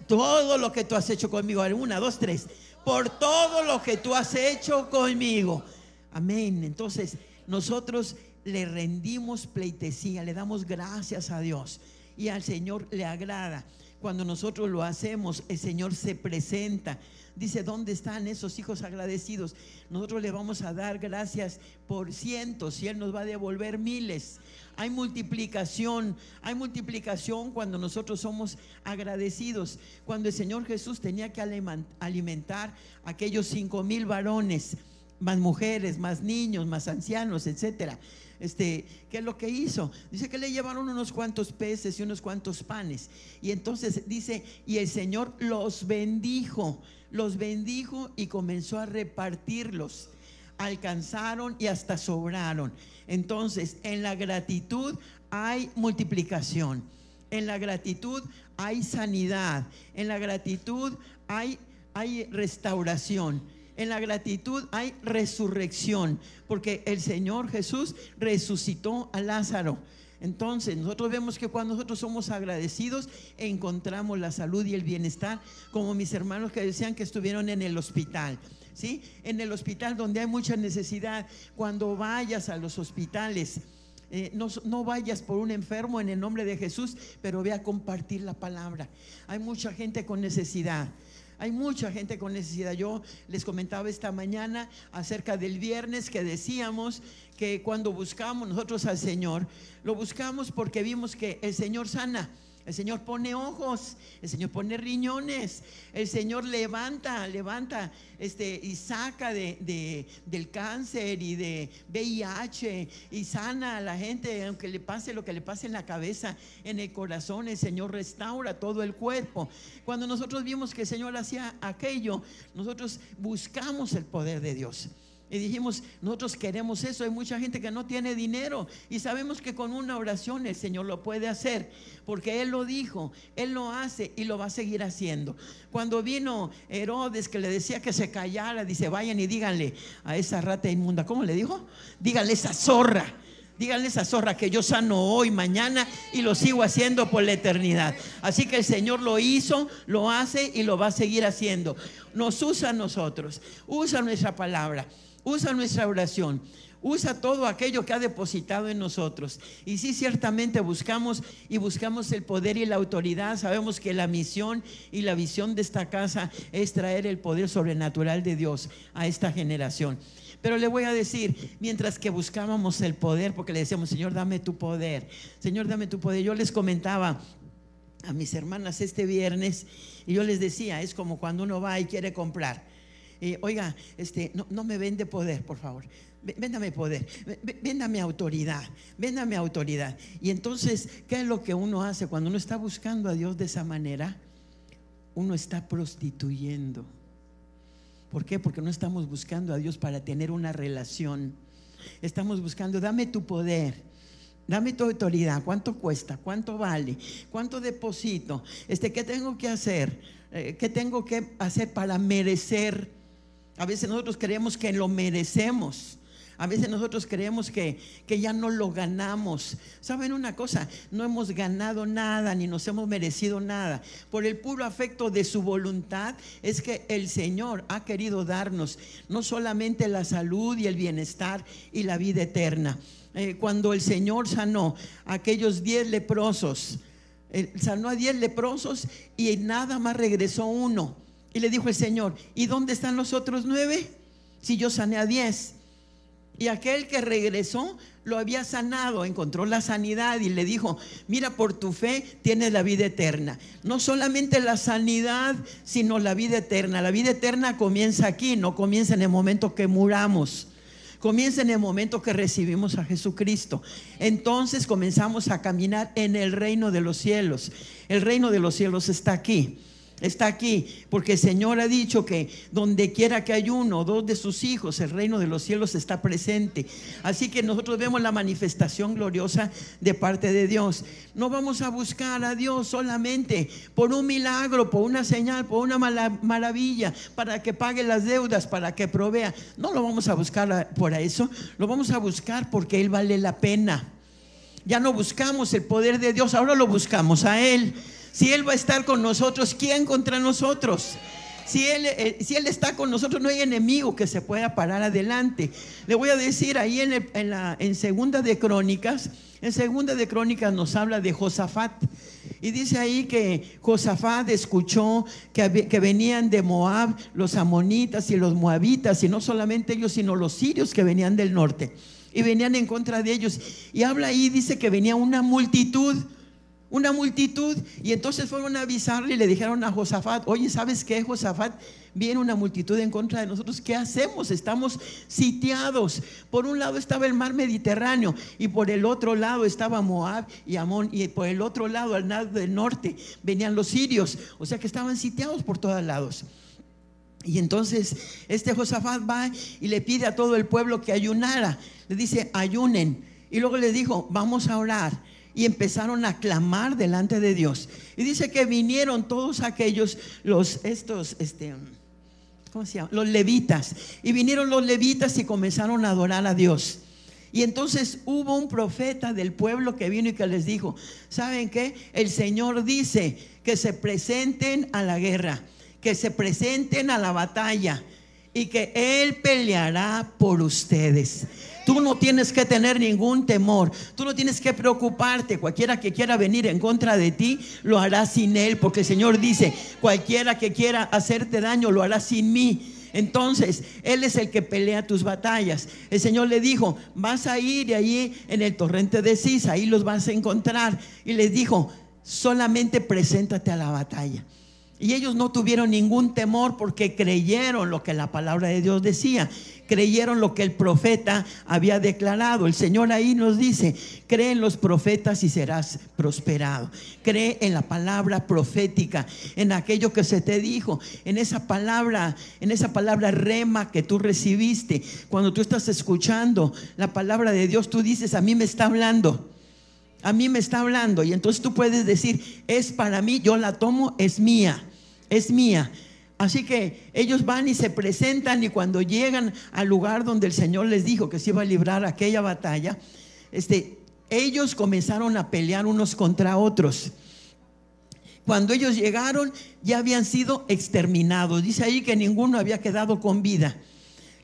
todo lo que tú has hecho conmigo. Una, dos, tres. Por todo lo que tú has hecho conmigo. Amén. Entonces, nosotros le rendimos pleitesía, le damos gracias a Dios y al Señor le agrada. Cuando nosotros lo hacemos, el Señor se presenta. Dice, ¿dónde están esos hijos agradecidos? Nosotros le vamos a dar gracias por cientos y Él nos va a devolver miles. Hay multiplicación, hay multiplicación cuando nosotros somos agradecidos. Cuando el Señor Jesús tenía que alimentar a aquellos cinco mil varones, más mujeres, más niños, más ancianos, etcétera este, ¿qué es lo que hizo? Dice que le llevaron unos cuantos peces y unos cuantos panes. Y entonces dice, y el Señor los bendijo, los bendijo y comenzó a repartirlos. Alcanzaron y hasta sobraron. Entonces, en la gratitud hay multiplicación. En la gratitud hay sanidad. En la gratitud hay, hay restauración. En la gratitud hay resurrección, porque el Señor Jesús resucitó a Lázaro. Entonces, nosotros vemos que cuando nosotros somos agradecidos, encontramos la salud y el bienestar, como mis hermanos que decían que estuvieron en el hospital. ¿Sí? En el hospital donde hay mucha necesidad, cuando vayas a los hospitales, eh, no, no, vayas por un enfermo en el nombre de Jesús, pero ve a compartir la palabra. Hay mucha gente con necesidad. Hay mucha gente con necesidad. Yo les comentaba esta mañana acerca del viernes que decíamos que cuando buscamos nosotros al Señor, lo buscamos porque vimos que el Señor sana. El Señor pone ojos, el Señor pone riñones, el Señor levanta, levanta este, y saca de, de- del cáncer y de VIH y sana a la gente, aunque le pase lo que le pase en la cabeza, en el corazón, el Señor restaura todo el cuerpo. Cuando nosotros vimos que el Señor hacía aquello, nosotros buscamos el poder de Dios. Y dijimos, nosotros queremos eso. Hay mucha gente que no tiene dinero y sabemos que con una oración el Señor lo puede hacer, porque Él lo dijo, Él lo hace y lo va a seguir haciendo. Cuando vino Herodes que le decía que se callara, dice, vayan y díganle a esa rata inmunda, ¿cómo le dijo? Díganle esa zorra. Díganle esa zorra que yo sano hoy, mañana y lo sigo haciendo por la eternidad. Así que el Señor lo hizo, lo hace y lo va a seguir haciendo. Nos usa a nosotros, usa nuestra palabra, usa nuestra oración, usa todo aquello que ha depositado en nosotros. Y sí, ciertamente buscamos y buscamos el poder y la autoridad. Sabemos que la misión y la visión de esta casa es traer el poder sobrenatural de Dios a esta generación. Pero le voy a decir, mientras que buscábamos el poder, porque le decíamos, Señor, dame tu poder, Señor, dame tu poder. Yo les comentaba a mis hermanas este viernes y yo les decía, es como cuando uno va y quiere comprar. Eh, oiga, este, no, no me vende poder, por favor. Vé- Véndame poder, vé- vé- véndame autoridad, véndame autoridad. Y entonces, ¿qué es lo que uno hace cuando uno está buscando a Dios de esa manera? Uno está prostituyendo. ¿Por qué? Porque no estamos buscando a Dios para tener una relación. Estamos buscando, dame tu poder, dame tu autoridad, ¿cuánto cuesta? ¿Cuánto vale? ¿Cuánto deposito? Este, ¿Qué tengo que hacer? Eh, ¿Qué tengo que hacer para merecer? A veces nosotros creemos que lo merecemos. A veces nosotros creemos que, que ya no lo ganamos. ¿Saben una cosa? No hemos ganado nada ni nos hemos merecido nada. Por el puro afecto de su voluntad es que el Señor ha querido darnos no solamente la salud y el bienestar y la vida eterna. Eh, cuando el Señor sanó a aquellos diez leprosos, eh, sanó a diez leprosos y nada más regresó uno. Y le dijo el Señor, ¿y dónde están los otros nueve? Si yo sané a diez. Y aquel que regresó lo había sanado, encontró la sanidad y le dijo, mira, por tu fe tienes la vida eterna. No solamente la sanidad, sino la vida eterna. La vida eterna comienza aquí, no comienza en el momento que muramos. Comienza en el momento que recibimos a Jesucristo. Entonces comenzamos a caminar en el reino de los cielos. El reino de los cielos está aquí. Está aquí, porque el Señor ha dicho que donde quiera que hay uno o dos de sus hijos, el reino de los cielos está presente. Así que nosotros vemos la manifestación gloriosa de parte de Dios. No vamos a buscar a Dios solamente por un milagro, por una señal, por una maravilla, para que pague las deudas, para que provea. No lo vamos a buscar por eso, lo vamos a buscar porque Él vale la pena. Ya no buscamos el poder de Dios, ahora lo buscamos a Él. Si Él va a estar con nosotros, ¿quién contra nosotros? Si él, eh, si él está con nosotros, no hay enemigo que se pueda parar adelante. Le voy a decir ahí en, en la, en Segunda de Crónicas, en Segunda de Crónicas nos habla de Josafat. Y dice ahí que Josafat escuchó que, que venían de Moab los amonitas y los moabitas, y no solamente ellos, sino los sirios que venían del norte. Y venían en contra de ellos. Y habla ahí, dice que venía una multitud una multitud. Y entonces fueron a avisarle y le dijeron a Josafat, oye, ¿sabes qué, Josafat? Viene una multitud en contra de nosotros. ¿Qué hacemos? Estamos sitiados. Por un lado estaba el mar Mediterráneo y por el otro lado estaba Moab y Amón. Y por el otro lado, al lado del norte, venían los sirios. O sea que estaban sitiados por todos lados. Y entonces este Josafat va y le pide a todo el pueblo que ayunara. Le dice, ayunen. Y luego le dijo, vamos a orar. Y empezaron a clamar delante de Dios. Y dice que vinieron todos aquellos, los, estos, este, ¿cómo se llama? Los levitas. Y vinieron los levitas y comenzaron a adorar a Dios. Y entonces hubo un profeta del pueblo que vino y que les dijo, ¿saben qué? El Señor dice que se presenten a la guerra, que se presenten a la batalla y que Él peleará por ustedes. Tú no tienes que tener ningún temor, tú no tienes que preocuparte. Cualquiera que quiera venir en contra de ti, lo hará sin Él, porque el Señor dice, cualquiera que quiera hacerte daño, lo hará sin mí. Entonces, Él es el que pelea tus batallas. El Señor le dijo, vas a ir y allí en el torrente de Cis, ahí los vas a encontrar. Y les dijo, solamente preséntate a la batalla. Y ellos no tuvieron ningún temor porque creyeron lo que la palabra de Dios decía, creyeron lo que el profeta había declarado. El Señor ahí nos dice, cree en los profetas y serás prosperado. Cree en la palabra profética, en aquello que se te dijo, en esa palabra, en esa palabra rema que tú recibiste. Cuando tú estás escuchando la palabra de Dios, tú dices, a mí me está hablando. A mí me está hablando y entonces tú puedes decir, es para mí, yo la tomo, es mía es mía. Así que ellos van y se presentan y cuando llegan al lugar donde el Señor les dijo que se iba a librar aquella batalla, este, ellos comenzaron a pelear unos contra otros. Cuando ellos llegaron ya habían sido exterminados. Dice ahí que ninguno había quedado con vida.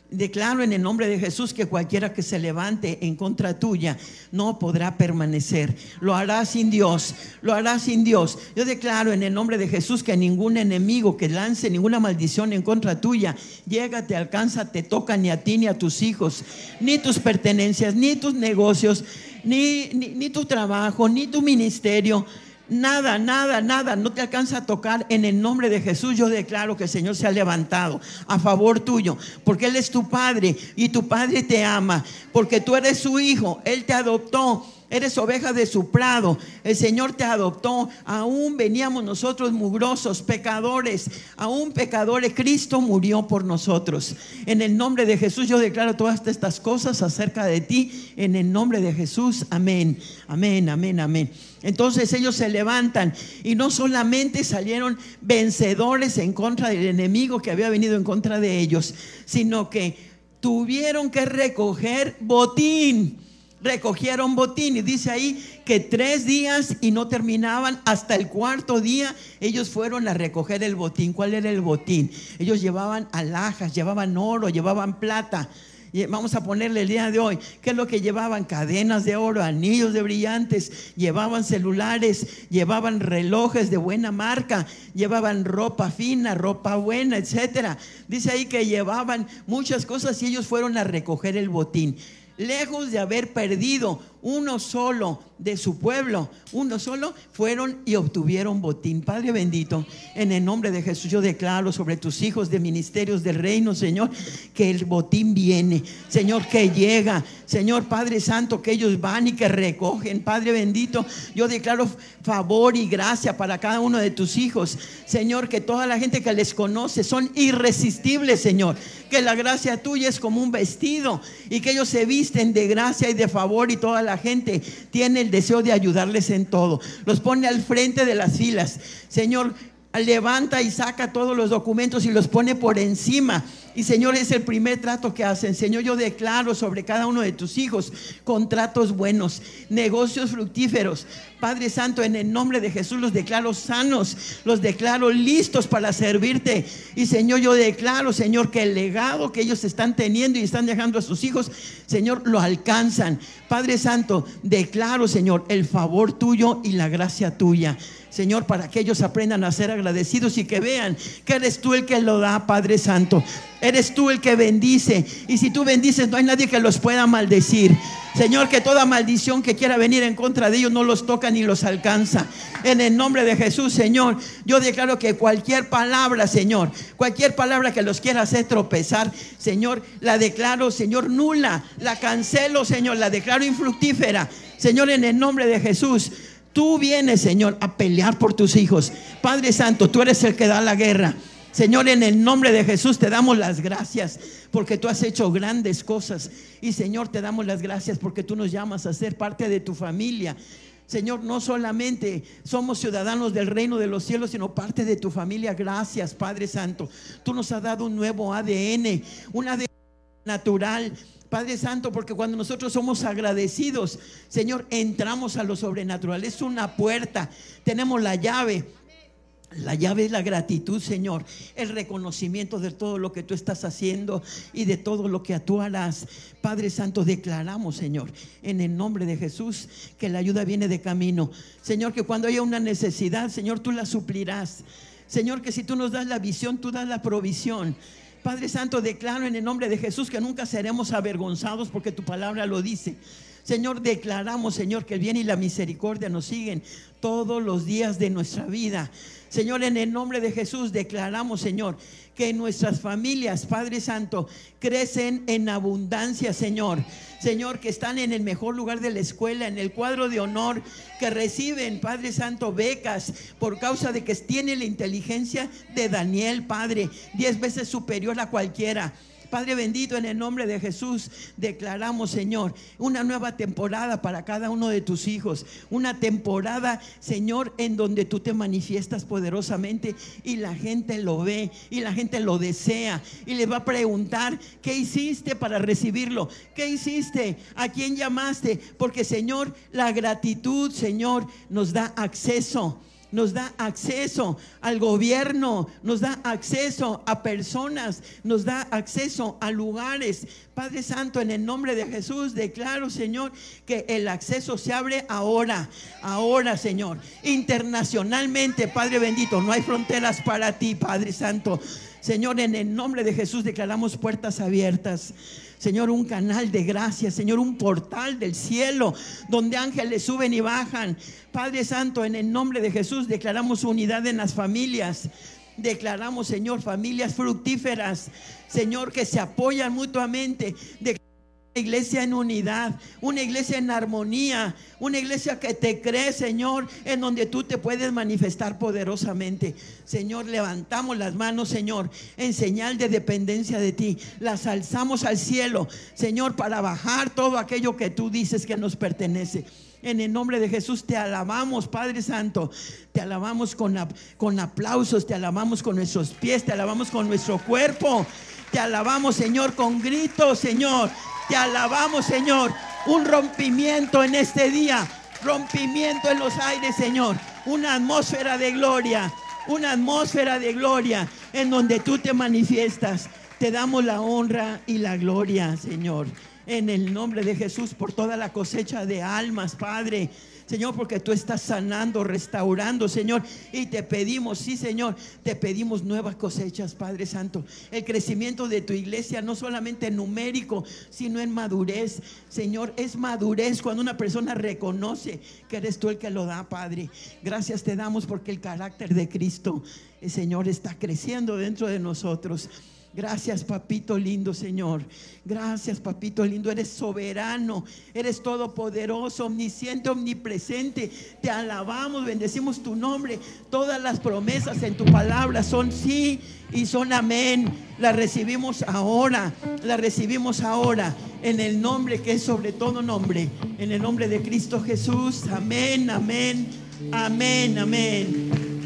Declaro en el nombre de Jesús que cualquiera que se levante en contra tuya no podrá permanecer. Lo hará sin Dios, lo hará sin Dios. Yo declaro en el nombre de Jesús que ningún enemigo que lance ninguna maldición en contra tuya llega, te alcanza, te toca ni a ti ni a tus hijos, ni tus pertenencias, ni tus negocios, ni, ni, ni tu trabajo, ni tu ministerio Nada, nada, nada, no te alcanza a tocar. En el nombre de Jesús yo declaro que el Señor se ha levantado a favor tuyo, porque Él es tu Padre y tu Padre te ama, porque tú eres su hijo, Él te adoptó. Eres oveja de su prado. El Señor te adoptó. Aún veníamos nosotros mugrosos, pecadores. Aún pecadores. Cristo murió por nosotros. En el nombre de Jesús yo declaro todas estas cosas acerca de ti. En el nombre de Jesús. Amén. Amén, amén, amén. Entonces ellos se levantan y no solamente salieron vencedores en contra del enemigo que había venido en contra de ellos, sino que tuvieron que recoger botín recogieron botín y dice ahí que tres días y no terminaban, hasta el cuarto día ellos fueron a recoger el botín. ¿Cuál era el botín? Ellos llevaban alhajas, llevaban oro, llevaban plata. Vamos a ponerle el día de hoy, ¿qué es lo que llevaban? Cadenas de oro, anillos de brillantes, llevaban celulares, llevaban relojes de buena marca, llevaban ropa fina, ropa buena, etcétera. Dice ahí que llevaban muchas cosas y ellos fueron a recoger el botín lejos de haber perdido uno solo de su pueblo, uno solo, fueron y obtuvieron botín. Padre bendito, en el nombre de Jesús yo declaro sobre tus hijos de ministerios del reino, Señor, que el botín viene, Señor, que llega, Señor Padre Santo, que ellos van y que recogen, Padre bendito, yo declaro favor y gracia para cada uno de tus hijos, Señor, que toda la gente que les conoce son irresistibles, Señor, que la gracia tuya es como un vestido y que ellos se visten de gracia y de favor y toda la gente tiene el deseo de ayudarles en todo. Los pone al frente de las filas. Señor, levanta y saca todos los documentos y los pone por encima. Y Señor, es el primer trato que hacen. Señor, yo declaro sobre cada uno de tus hijos contratos buenos, negocios fructíferos. Padre Santo, en el nombre de Jesús los declaro sanos, los declaro listos para servirte. Y Señor, yo declaro, Señor, que el legado que ellos están teniendo y están dejando a sus hijos, Señor, lo alcanzan. Padre Santo, declaro, Señor, el favor tuyo y la gracia tuya. Señor, para que ellos aprendan a ser agradecidos y que vean que eres tú el que lo da, Padre Santo. Eres tú el que bendice. Y si tú bendices, no hay nadie que los pueda maldecir. Señor, que toda maldición que quiera venir en contra de ellos no los toca ni los alcanza. En el nombre de Jesús, Señor, yo declaro que cualquier palabra, Señor, cualquier palabra que los quiera hacer tropezar, Señor, la declaro, Señor, nula. La cancelo, Señor, la declaro infructífera. Señor, en el nombre de Jesús. Tú vienes, Señor, a pelear por tus hijos. Padre Santo, tú eres el que da la guerra. Señor, en el nombre de Jesús te damos las gracias porque tú has hecho grandes cosas. Y Señor, te damos las gracias porque tú nos llamas a ser parte de tu familia. Señor, no solamente somos ciudadanos del reino de los cielos, sino parte de tu familia. Gracias, Padre Santo. Tú nos has dado un nuevo ADN, natural. Padre Santo, porque cuando nosotros somos agradecidos, Señor, entramos a lo sobrenatural. Es una puerta, tenemos la llave. La llave es la gratitud, Señor, el reconocimiento de todo lo que tú estás haciendo y de todo lo que tú harás. Padre Santo, declaramos, Señor, en el nombre de Jesús, que la ayuda viene de camino. Señor, que cuando haya una necesidad, Señor, tú la suplirás. Señor, que si tú nos das la visión, tú das la provisión. Padre Santo, declaro en el nombre de Jesús que nunca seremos avergonzados porque tu palabra lo dice. Señor, declaramos, Señor, que el bien y la misericordia nos siguen todos los días de nuestra vida. Señor, en el nombre de Jesús declaramos, Señor, que nuestras familias, Padre Santo, crecen en abundancia, Señor. Señor, que están en el mejor lugar de la escuela, en el cuadro de honor, que reciben, Padre Santo, becas por causa de que tienen la inteligencia de Daniel, Padre, diez veces superior a cualquiera. Padre bendito, en el nombre de Jesús, declaramos, Señor, una nueva temporada para cada uno de tus hijos. Una temporada, Señor, en donde tú te manifiestas poderosamente y la gente lo ve y la gente lo desea y le va a preguntar, ¿qué hiciste para recibirlo? ¿Qué hiciste? ¿A quién llamaste? Porque, Señor, la gratitud, Señor, nos da acceso nos da acceso al gobierno, nos da acceso a personas, nos da acceso a lugares. Padre Santo, en el nombre de Jesús, declaro, Señor, que el acceso se abre ahora, ahora, Señor. Internacionalmente, Padre bendito, no hay fronteras para ti, Padre Santo. Señor, en el nombre de Jesús declaramos puertas abiertas. Señor, un canal de gracia, Señor, un portal del cielo donde ángeles suben y bajan. Padre Santo, en el nombre de Jesús declaramos unidad en las familias. Declaramos, Señor, familias fructíferas, Señor, que se apoyan mutuamente. Iglesia en unidad, una iglesia en armonía, una iglesia que te cree, Señor, en donde tú te puedes manifestar poderosamente. Señor, levantamos las manos, Señor, en señal de dependencia de ti. Las alzamos al cielo, Señor, para bajar todo aquello que tú dices que nos pertenece. En el nombre de Jesús te alabamos, Padre Santo. Te alabamos con, con aplausos, te alabamos con nuestros pies, te alabamos con nuestro cuerpo. Te alabamos, Señor, con gritos, Señor. Te alabamos, Señor. Un rompimiento en este día. Rompimiento en los aires, Señor. Una atmósfera de gloria. Una atmósfera de gloria en donde tú te manifiestas. Te damos la honra y la gloria, Señor. En el nombre de Jesús, por toda la cosecha de almas, Padre. Señor, porque tú estás sanando, restaurando, Señor. Y te pedimos, sí, Señor, te pedimos nuevas cosechas, Padre Santo. El crecimiento de tu iglesia, no solamente numérico, sino en madurez. Señor, es madurez cuando una persona reconoce que eres tú el que lo da, Padre. Gracias te damos porque el carácter de Cristo, el Señor, está creciendo dentro de nosotros. Gracias, papito lindo, Señor. Gracias, papito lindo. Eres soberano, eres todopoderoso, omnisciente, omnipresente. Te alabamos, bendecimos tu nombre. Todas las promesas en tu palabra son sí y son amén. Las recibimos ahora, las recibimos ahora en el nombre que es sobre todo nombre, en el nombre de Cristo Jesús. Amén, amén, amén, amén.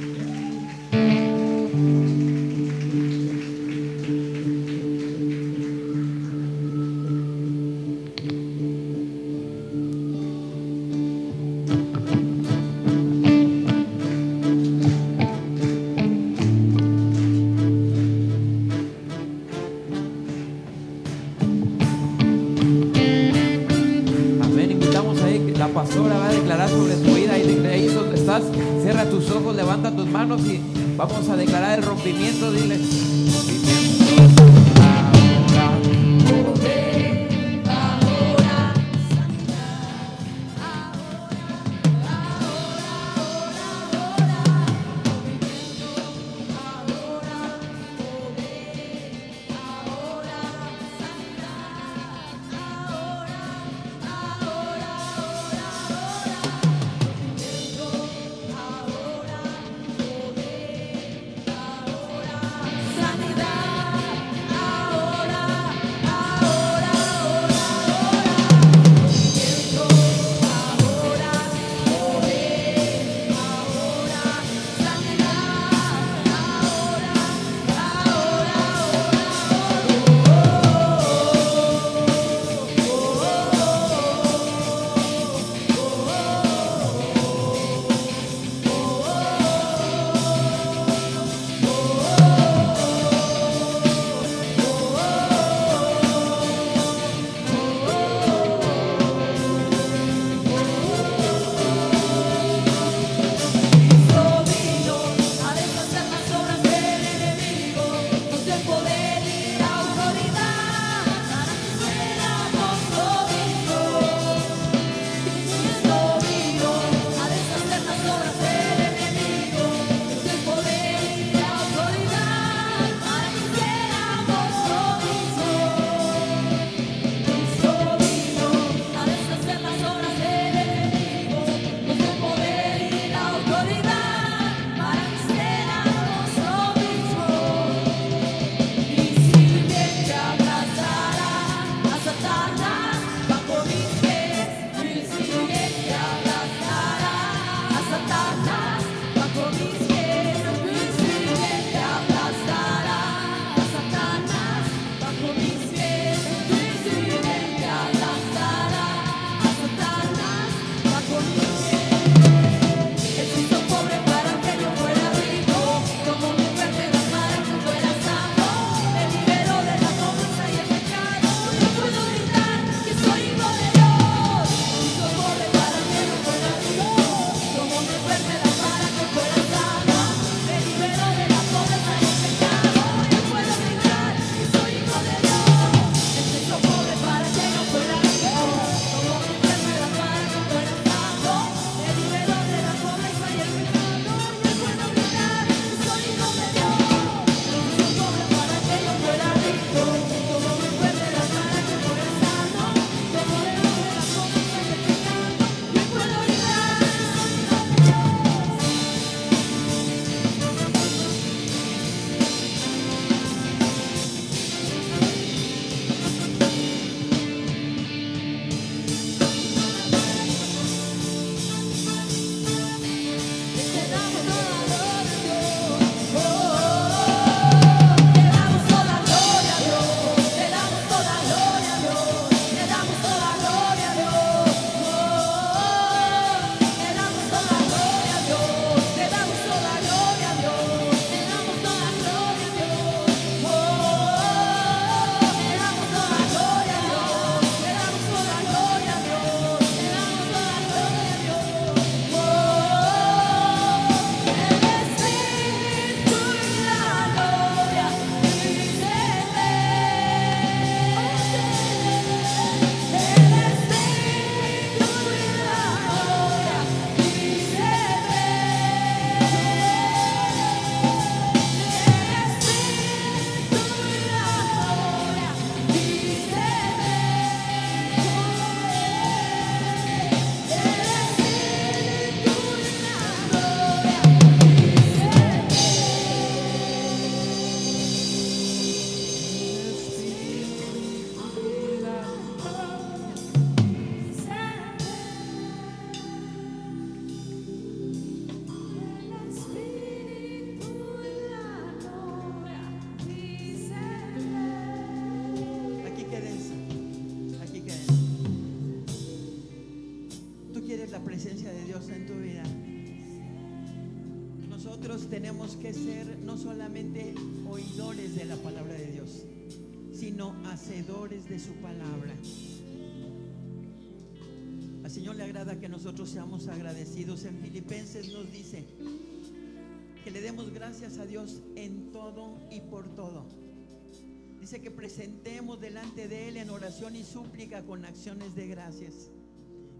Que presentemos delante de Él en oración y súplica con acciones de gracias.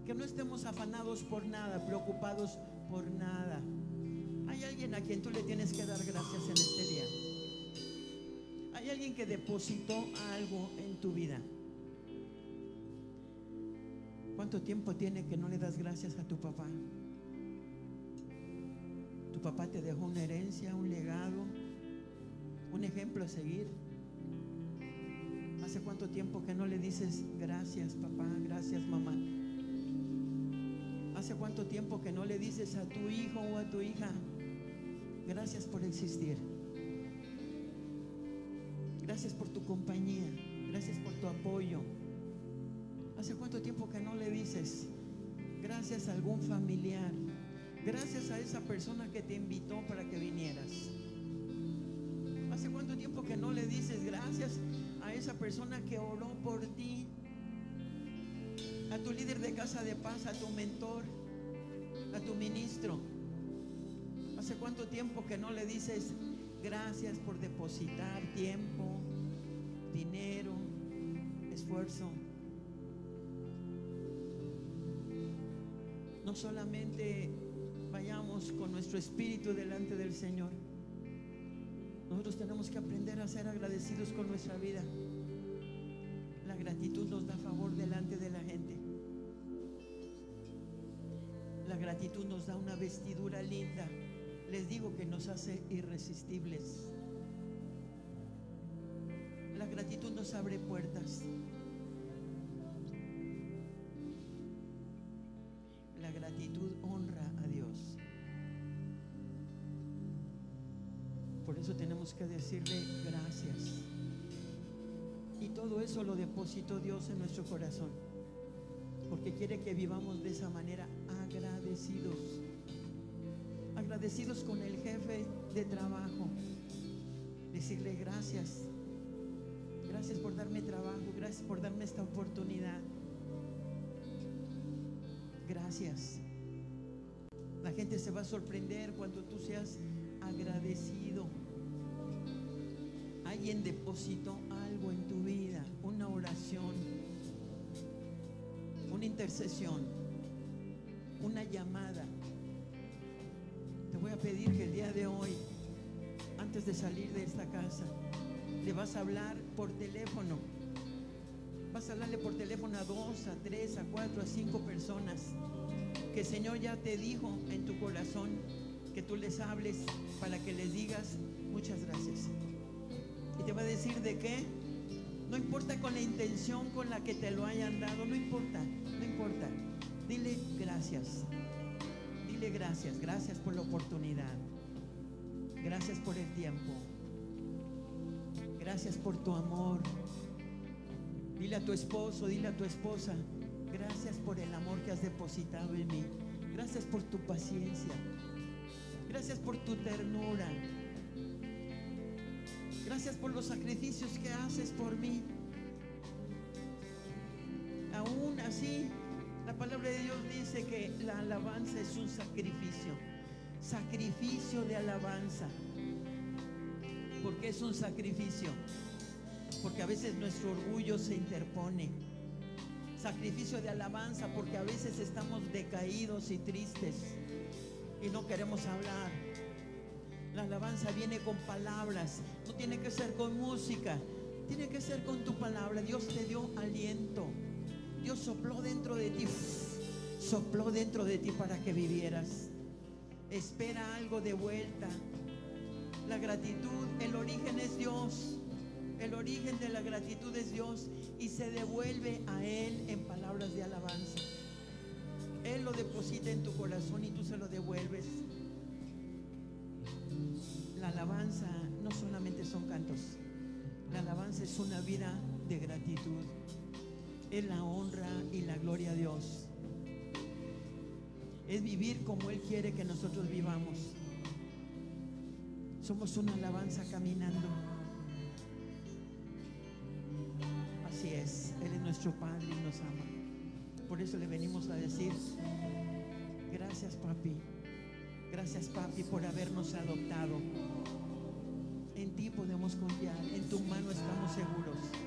Que no estemos afanados por nada, preocupados por nada. Hay alguien a quien tú le tienes que dar gracias en este día. Hay alguien que depositó algo en tu vida. ¿Cuánto tiempo tiene que no le das gracias a tu papá? Tu papá te dejó una herencia, un legado, un ejemplo a seguir. ¿Hace cuánto tiempo que no le dices gracias papá, gracias mamá? ¿Hace cuánto tiempo que no le dices a tu hijo o a tu hija gracias por existir? Gracias por tu compañía, gracias por tu apoyo. ¿Hace cuánto tiempo que no le dices gracias a algún familiar? Gracias a esa persona que te invitó para que vinieras. ¿Hace cuánto tiempo que no le dices gracias esa persona que oró por ti? A tu líder de casa de paz, a tu mentor, a tu ministro. ¿Hace cuánto tiempo que no le dices gracias por depositar tiempo, dinero, esfuerzo? No solamente vayamos con nuestro espíritu delante del Señor. Nosotros tenemos que aprender a ser agradecidos con nuestra vida. Gratitud nos da favor delante de la gente. La gratitud nos da una vestidura linda. Les digo que nos hace irresistibles. La gratitud nos abre puertas. La gratitud honra a Dios. Por eso tenemos que decirle gracias. Y todo eso lo depositó Dios en nuestro corazón. Porque quiere que vivamos de esa manera agradecidos. Agradecidos con el jefe de trabajo. Decirle gracias. Gracias por darme trabajo. Gracias por darme esta oportunidad. Gracias. La gente se va a sorprender cuando tú seas agradecido. Alguien depositó en tu vida, una oración, una intercesión, una llamada. Te voy a pedir que el día de hoy, antes de salir de esta casa, le vas a hablar por teléfono. Vas a hablarle por teléfono a dos, a tres, a cuatro, a cinco personas que el Señor ya te dijo en tu corazón que tú les hables para que les digas muchas gracias. Y te va a decir de qué. No importa con la intención con la que te lo hayan dado, no importa, no importa. Dile gracias. Dile gracias, gracias por la oportunidad. Gracias por el tiempo. Gracias por tu amor. Dile a tu esposo, dile a tu esposa, gracias por el amor que has depositado en mí. Gracias por tu paciencia. Gracias por tu ternura. Gracias por los sacrificios que haces por mí. Aún así, la palabra de Dios dice que la alabanza es un sacrificio. Sacrificio de alabanza. ¿Por qué es un sacrificio? Porque a veces nuestro orgullo se interpone. Sacrificio de alabanza porque a veces estamos decaídos y tristes y no queremos hablar. La alabanza viene con palabras, no tiene que ser con música, tiene que ser con tu palabra. Dios te dio aliento. Dios sopló dentro de ti, sopló dentro de ti para que vivieras. Espera algo de vuelta. La gratitud, el origen es Dios. El origen de la gratitud es Dios y se devuelve a Él en palabras de alabanza. Él lo deposita en tu corazón y tú se lo devuelves alabanza no solamente son cantos, la alabanza es una vida de gratitud, es la honra y la gloria a Dios, es vivir como Él quiere que nosotros vivamos. Somos una alabanza caminando. Así es, Él es nuestro Padre y nos ama. Por eso le venimos a decir, gracias papi, gracias papi por habernos adoptado. En ti podemos confiar, en tu mano estamos seguros.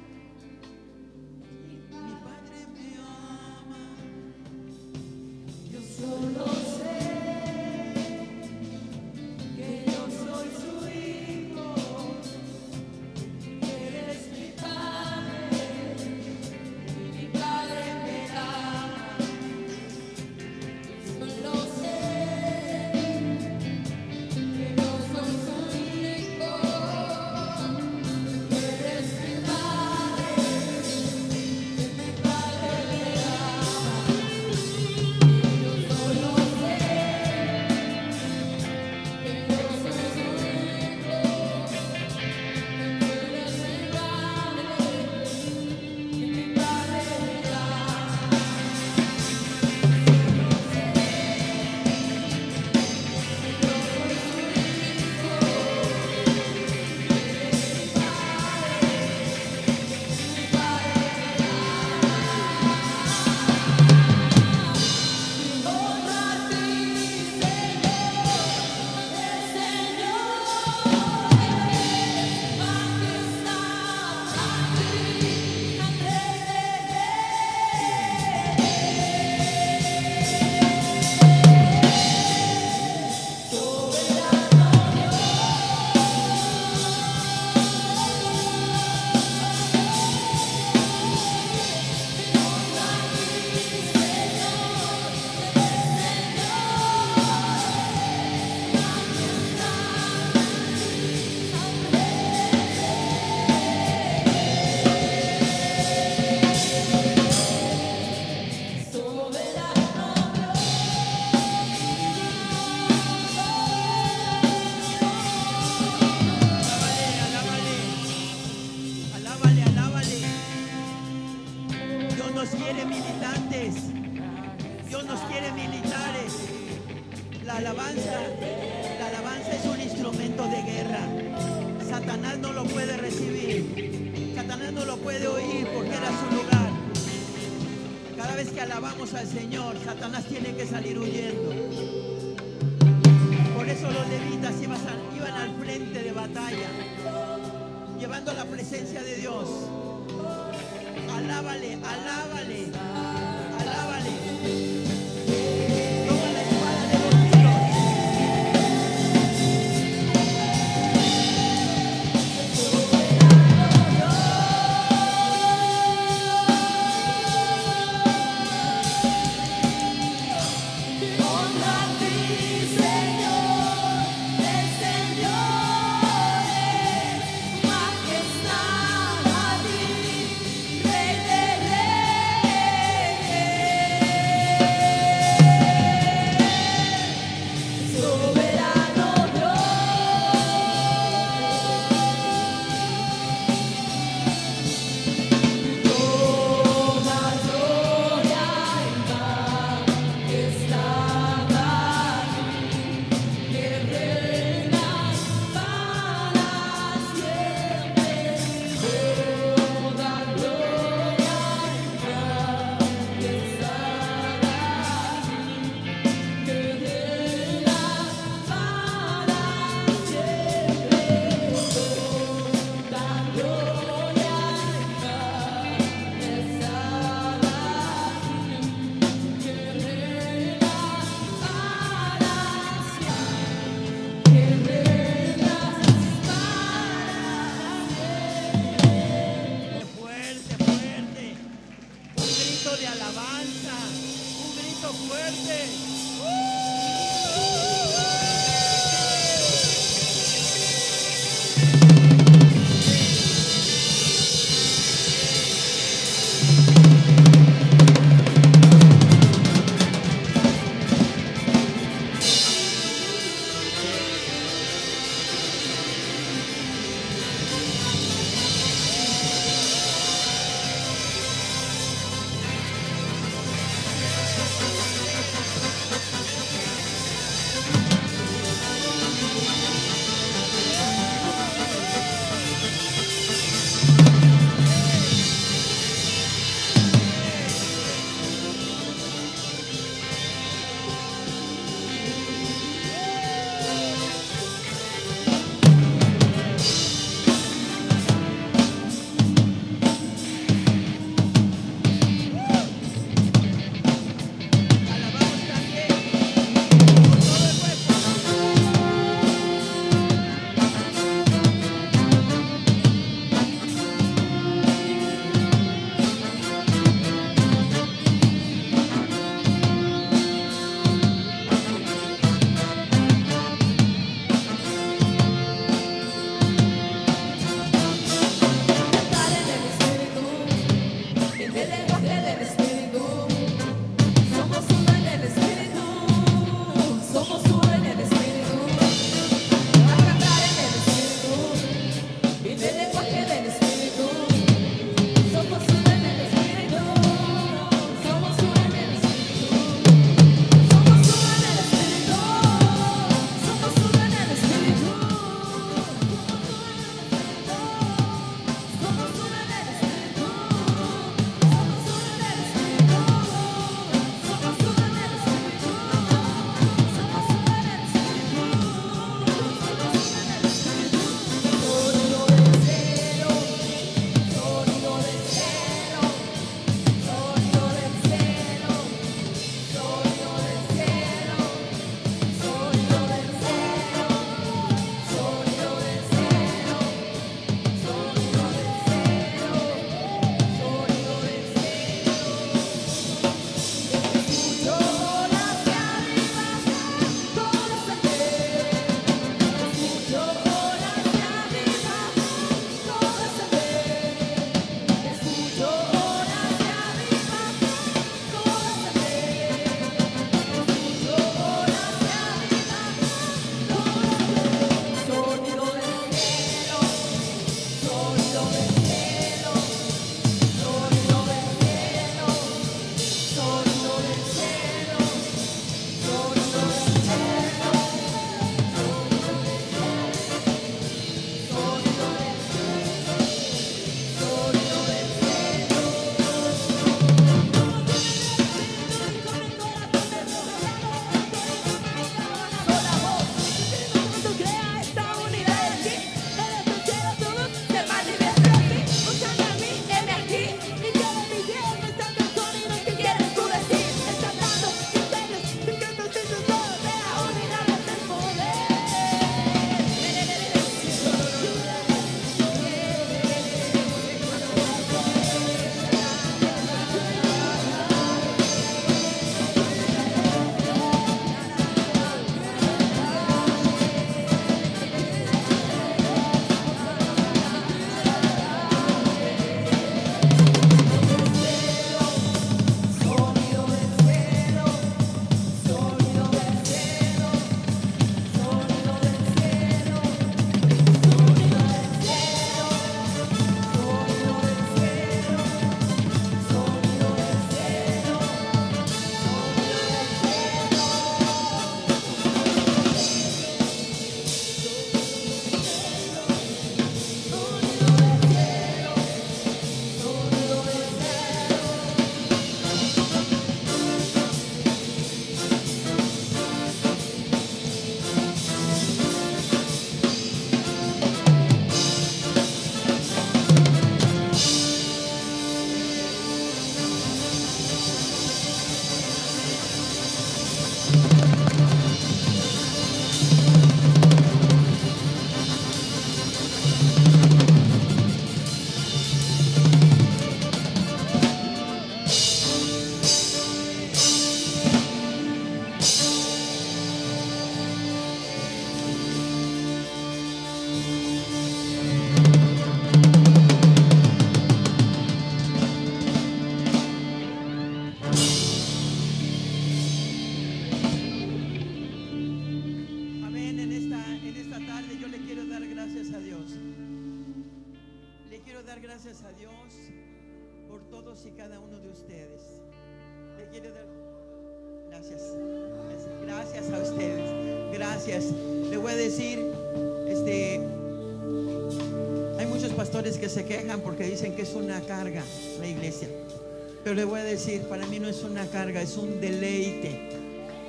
Decir, para mí no es una carga, es un deleite.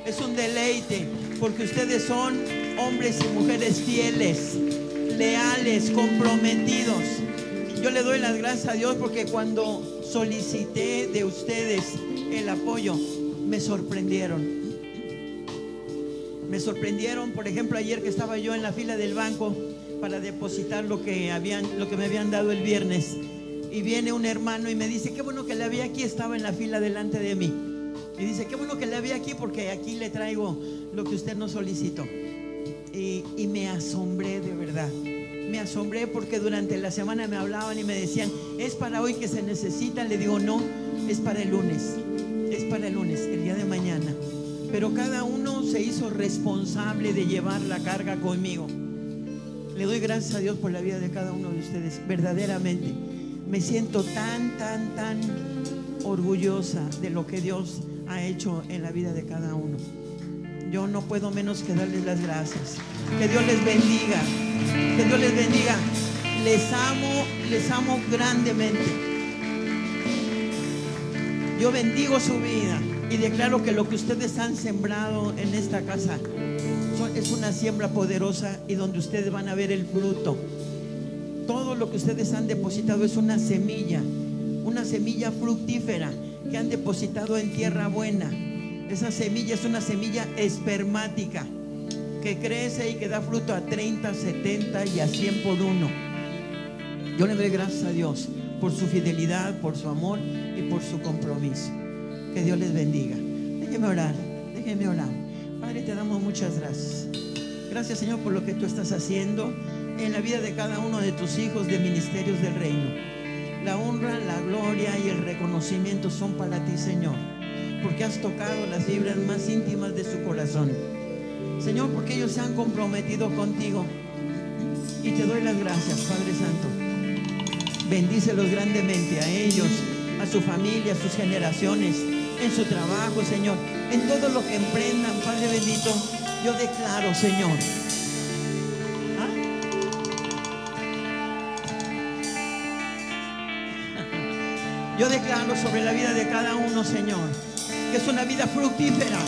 Es un deleite porque ustedes son hombres y mujeres fieles, leales, comprometidos. Yo le doy las gracias a Dios porque cuando solicité de ustedes el apoyo, me sorprendieron. Me sorprendieron, por ejemplo, ayer que estaba yo en la fila del banco para depositar lo que habían lo que me habían dado el viernes y viene un hermano y me dice, "Qué bueno que le había aquí, estaba en la fila delante de mí." Y dice, "Qué bueno que le había aquí porque aquí le traigo lo que usted nos solicitó." Y, y me asombré de verdad. Me asombré porque durante la semana me hablaban y me decían, es para hoy que se necesita. Le digo, no, es para el lunes. Es para el lunes, el día de mañana. Pero cada uno se hizo responsable de llevar la carga conmigo. Le doy gracias a Dios por la vida de cada uno de ustedes, verdaderamente. Me siento tan, tan, tan orgullosa de lo que Dios ha hecho en la vida de cada uno. Yo no puedo menos que darles las gracias. Que Dios les bendiga. Que Dios les bendiga. Les amo, les amo grandemente. Yo bendigo su vida y declaro que lo que ustedes han sembrado en esta casa es una siembra poderosa y donde ustedes van a ver el fruto. Lo que ustedes han depositado es una semilla, una semilla fructífera que han depositado en tierra buena. Esa semilla es una semilla espermática que crece y que da fruto a 30, 70 y a 100 por uno. Yo le doy gracias a Dios por su fidelidad, por su amor y por su compromiso. Que Dios les bendiga. Déjeme orar, déjeme orar. Padre, te damos muchas gracias. Gracias Señor por lo que tú estás haciendo en la vida de cada uno de tus hijos de ministerios del reino. La honra, la gloria y el reconocimiento son para ti, Señor, porque has tocado las fibras más íntimas de su corazón. Señor, porque ellos se han comprometido contigo. Y te doy las gracias, Padre Santo. Bendícelos grandemente a ellos, a su familia, a sus generaciones, en su trabajo, Señor, en todo lo que emprendan, Padre bendito. Yo declaro, Señor. Yo declaro sobre la vida de cada uno, Señor, que es una vida fructífera.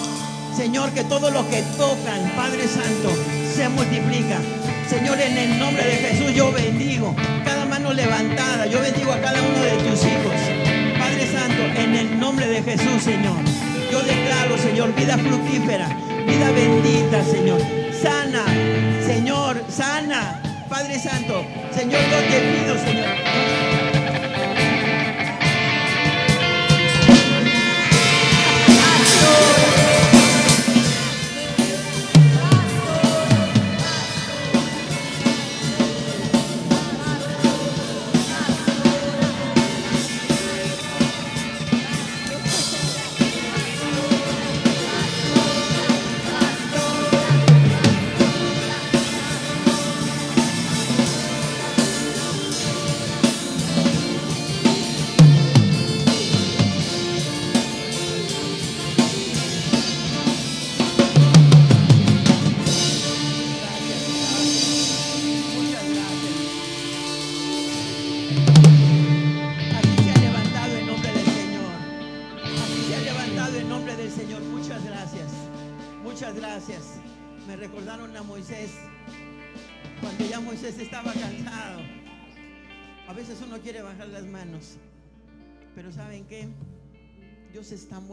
Señor, que todo lo que tocan, Padre Santo, se multiplica. Señor, en el nombre de Jesús yo bendigo cada mano levantada. Yo bendigo a cada uno de tus hijos. Padre Santo, en el nombre de Jesús, Señor. Yo declaro, Señor, vida fructífera, vida bendita, Señor. Sana, Señor, sana. Padre Santo, Señor, yo te pido, Señor.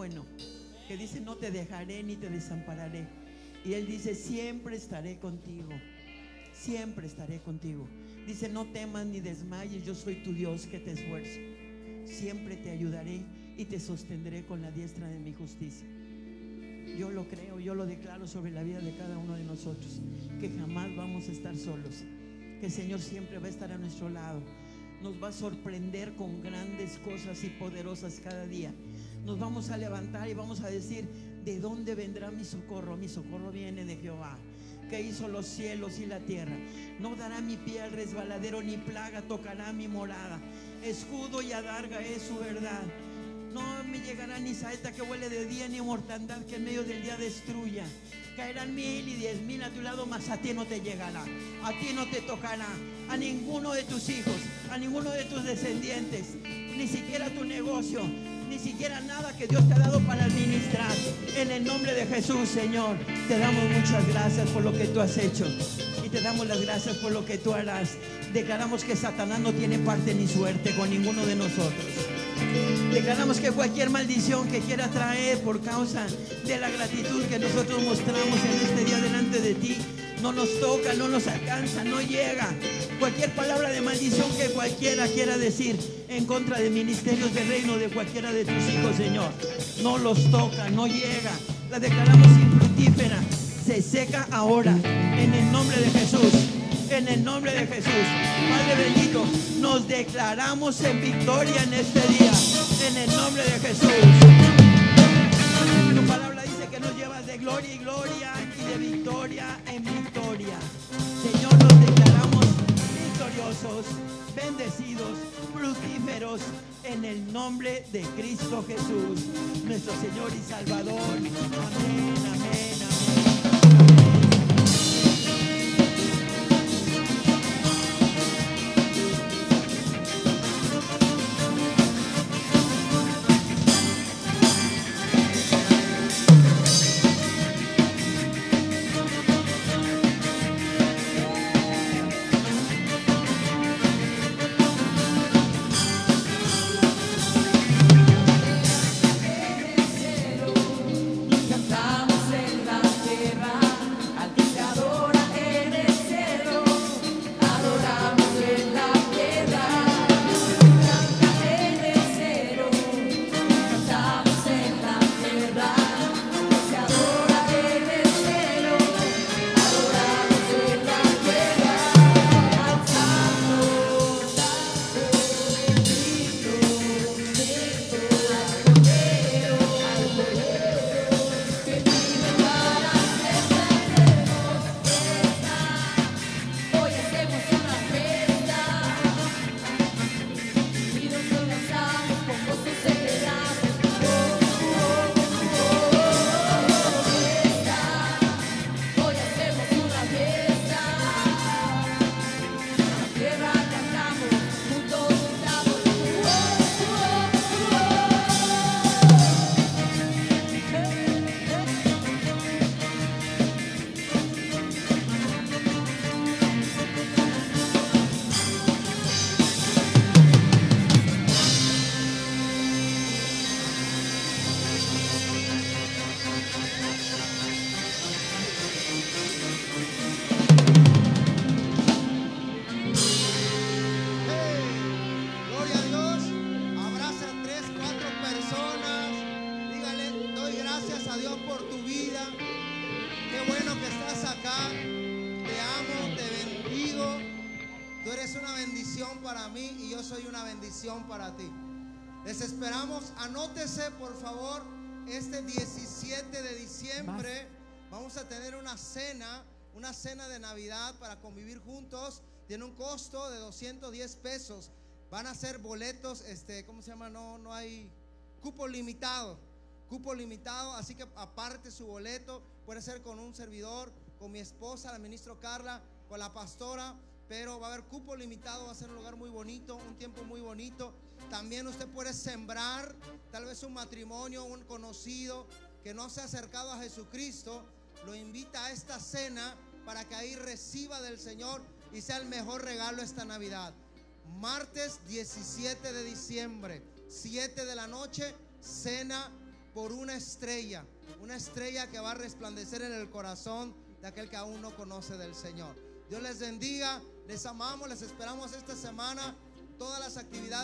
Bueno que dice, no te dejaré ni te desampararé. Y Él dice, siempre estaré contigo. Siempre estaré contigo. Dice, no temas ni desmayes, yo soy tu Dios que te esfuerzo. Siempre te ayudaré y te sostendré con la diestra de mi justicia. Yo lo creo, yo lo declaro sobre la vida de cada uno de nosotros, que jamás vamos a estar solos, que el Señor siempre va a estar a nuestro lado. Nos va a sorprender con grandes cosas y poderosas cada día. Nos vamos a levantar y vamos a decir, ¿de dónde vendrá mi socorro? Mi socorro viene de Jehová que hizo los cielos y la tierra. No dará mi pie al resbaladero, ni plaga tocará mi morada. escudo y adarga es su verdad. No me llegará ni saeta que huele de día, ni mortandad que en medio del día destruya. Caerán mil y diez mil a tu lado, mas a ti no te llegará. A ti no te tocará. A ninguno de tus hijos, a ninguno de tus descendientes, ni siquiera tu negocio, ni siquiera nada que Dios te ha dado para administrar. En el nombre de Jesús, Señor, te damos muchas gracias por lo que tú has hecho. Y te damos las gracias por lo que tú harás. Declaramos que Satanás no tiene parte ni suerte con ninguno de nosotros. Declaramos que cualquier maldición que quiera traer por causa de la gratitud que nosotros mostramos en este día delante de ti, no nos toca, no nos alcanza, no llega. Cualquier palabra de maldición que cualquiera quiera decir en contra de ministerios de reino de cualquiera de tus hijos, Señor, no los toca, no llega. La declaramos infructífera, se seca ahora en el nombre de Jesús. En el nombre de Jesús, Padre bendito, nos declaramos en victoria en este día. En el nombre de Jesús. Tu palabra dice que nos llevas de gloria y gloria y de victoria en victoria. Bendecidos, fructíferos en el nombre de Cristo Jesús, nuestro Señor y Salvador. Amén, amén, amén. Les esperamos. Anótese, por favor, este 17 de diciembre. Vamos a tener una cena, una cena de Navidad para convivir juntos. Tiene un costo de 210 pesos. Van a ser boletos, este, ¿cómo se llama? No, no hay cupo limitado. Cupo limitado, así que aparte su boleto. Puede ser con un servidor, con mi esposa, la ministra Carla, con la pastora. Pero va a haber cupo limitado, va a ser un lugar muy bonito, un tiempo muy bonito. También usted puede sembrar tal vez un matrimonio, un conocido que no se ha acercado a Jesucristo. Lo invita a esta cena para que ahí reciba del Señor y sea el mejor regalo esta Navidad. Martes 17 de diciembre, 7 de la noche, cena por una estrella. Una estrella que va a resplandecer en el corazón de aquel que aún no conoce del Señor. Dios les bendiga, les amamos, les esperamos esta semana. Todas las actividades.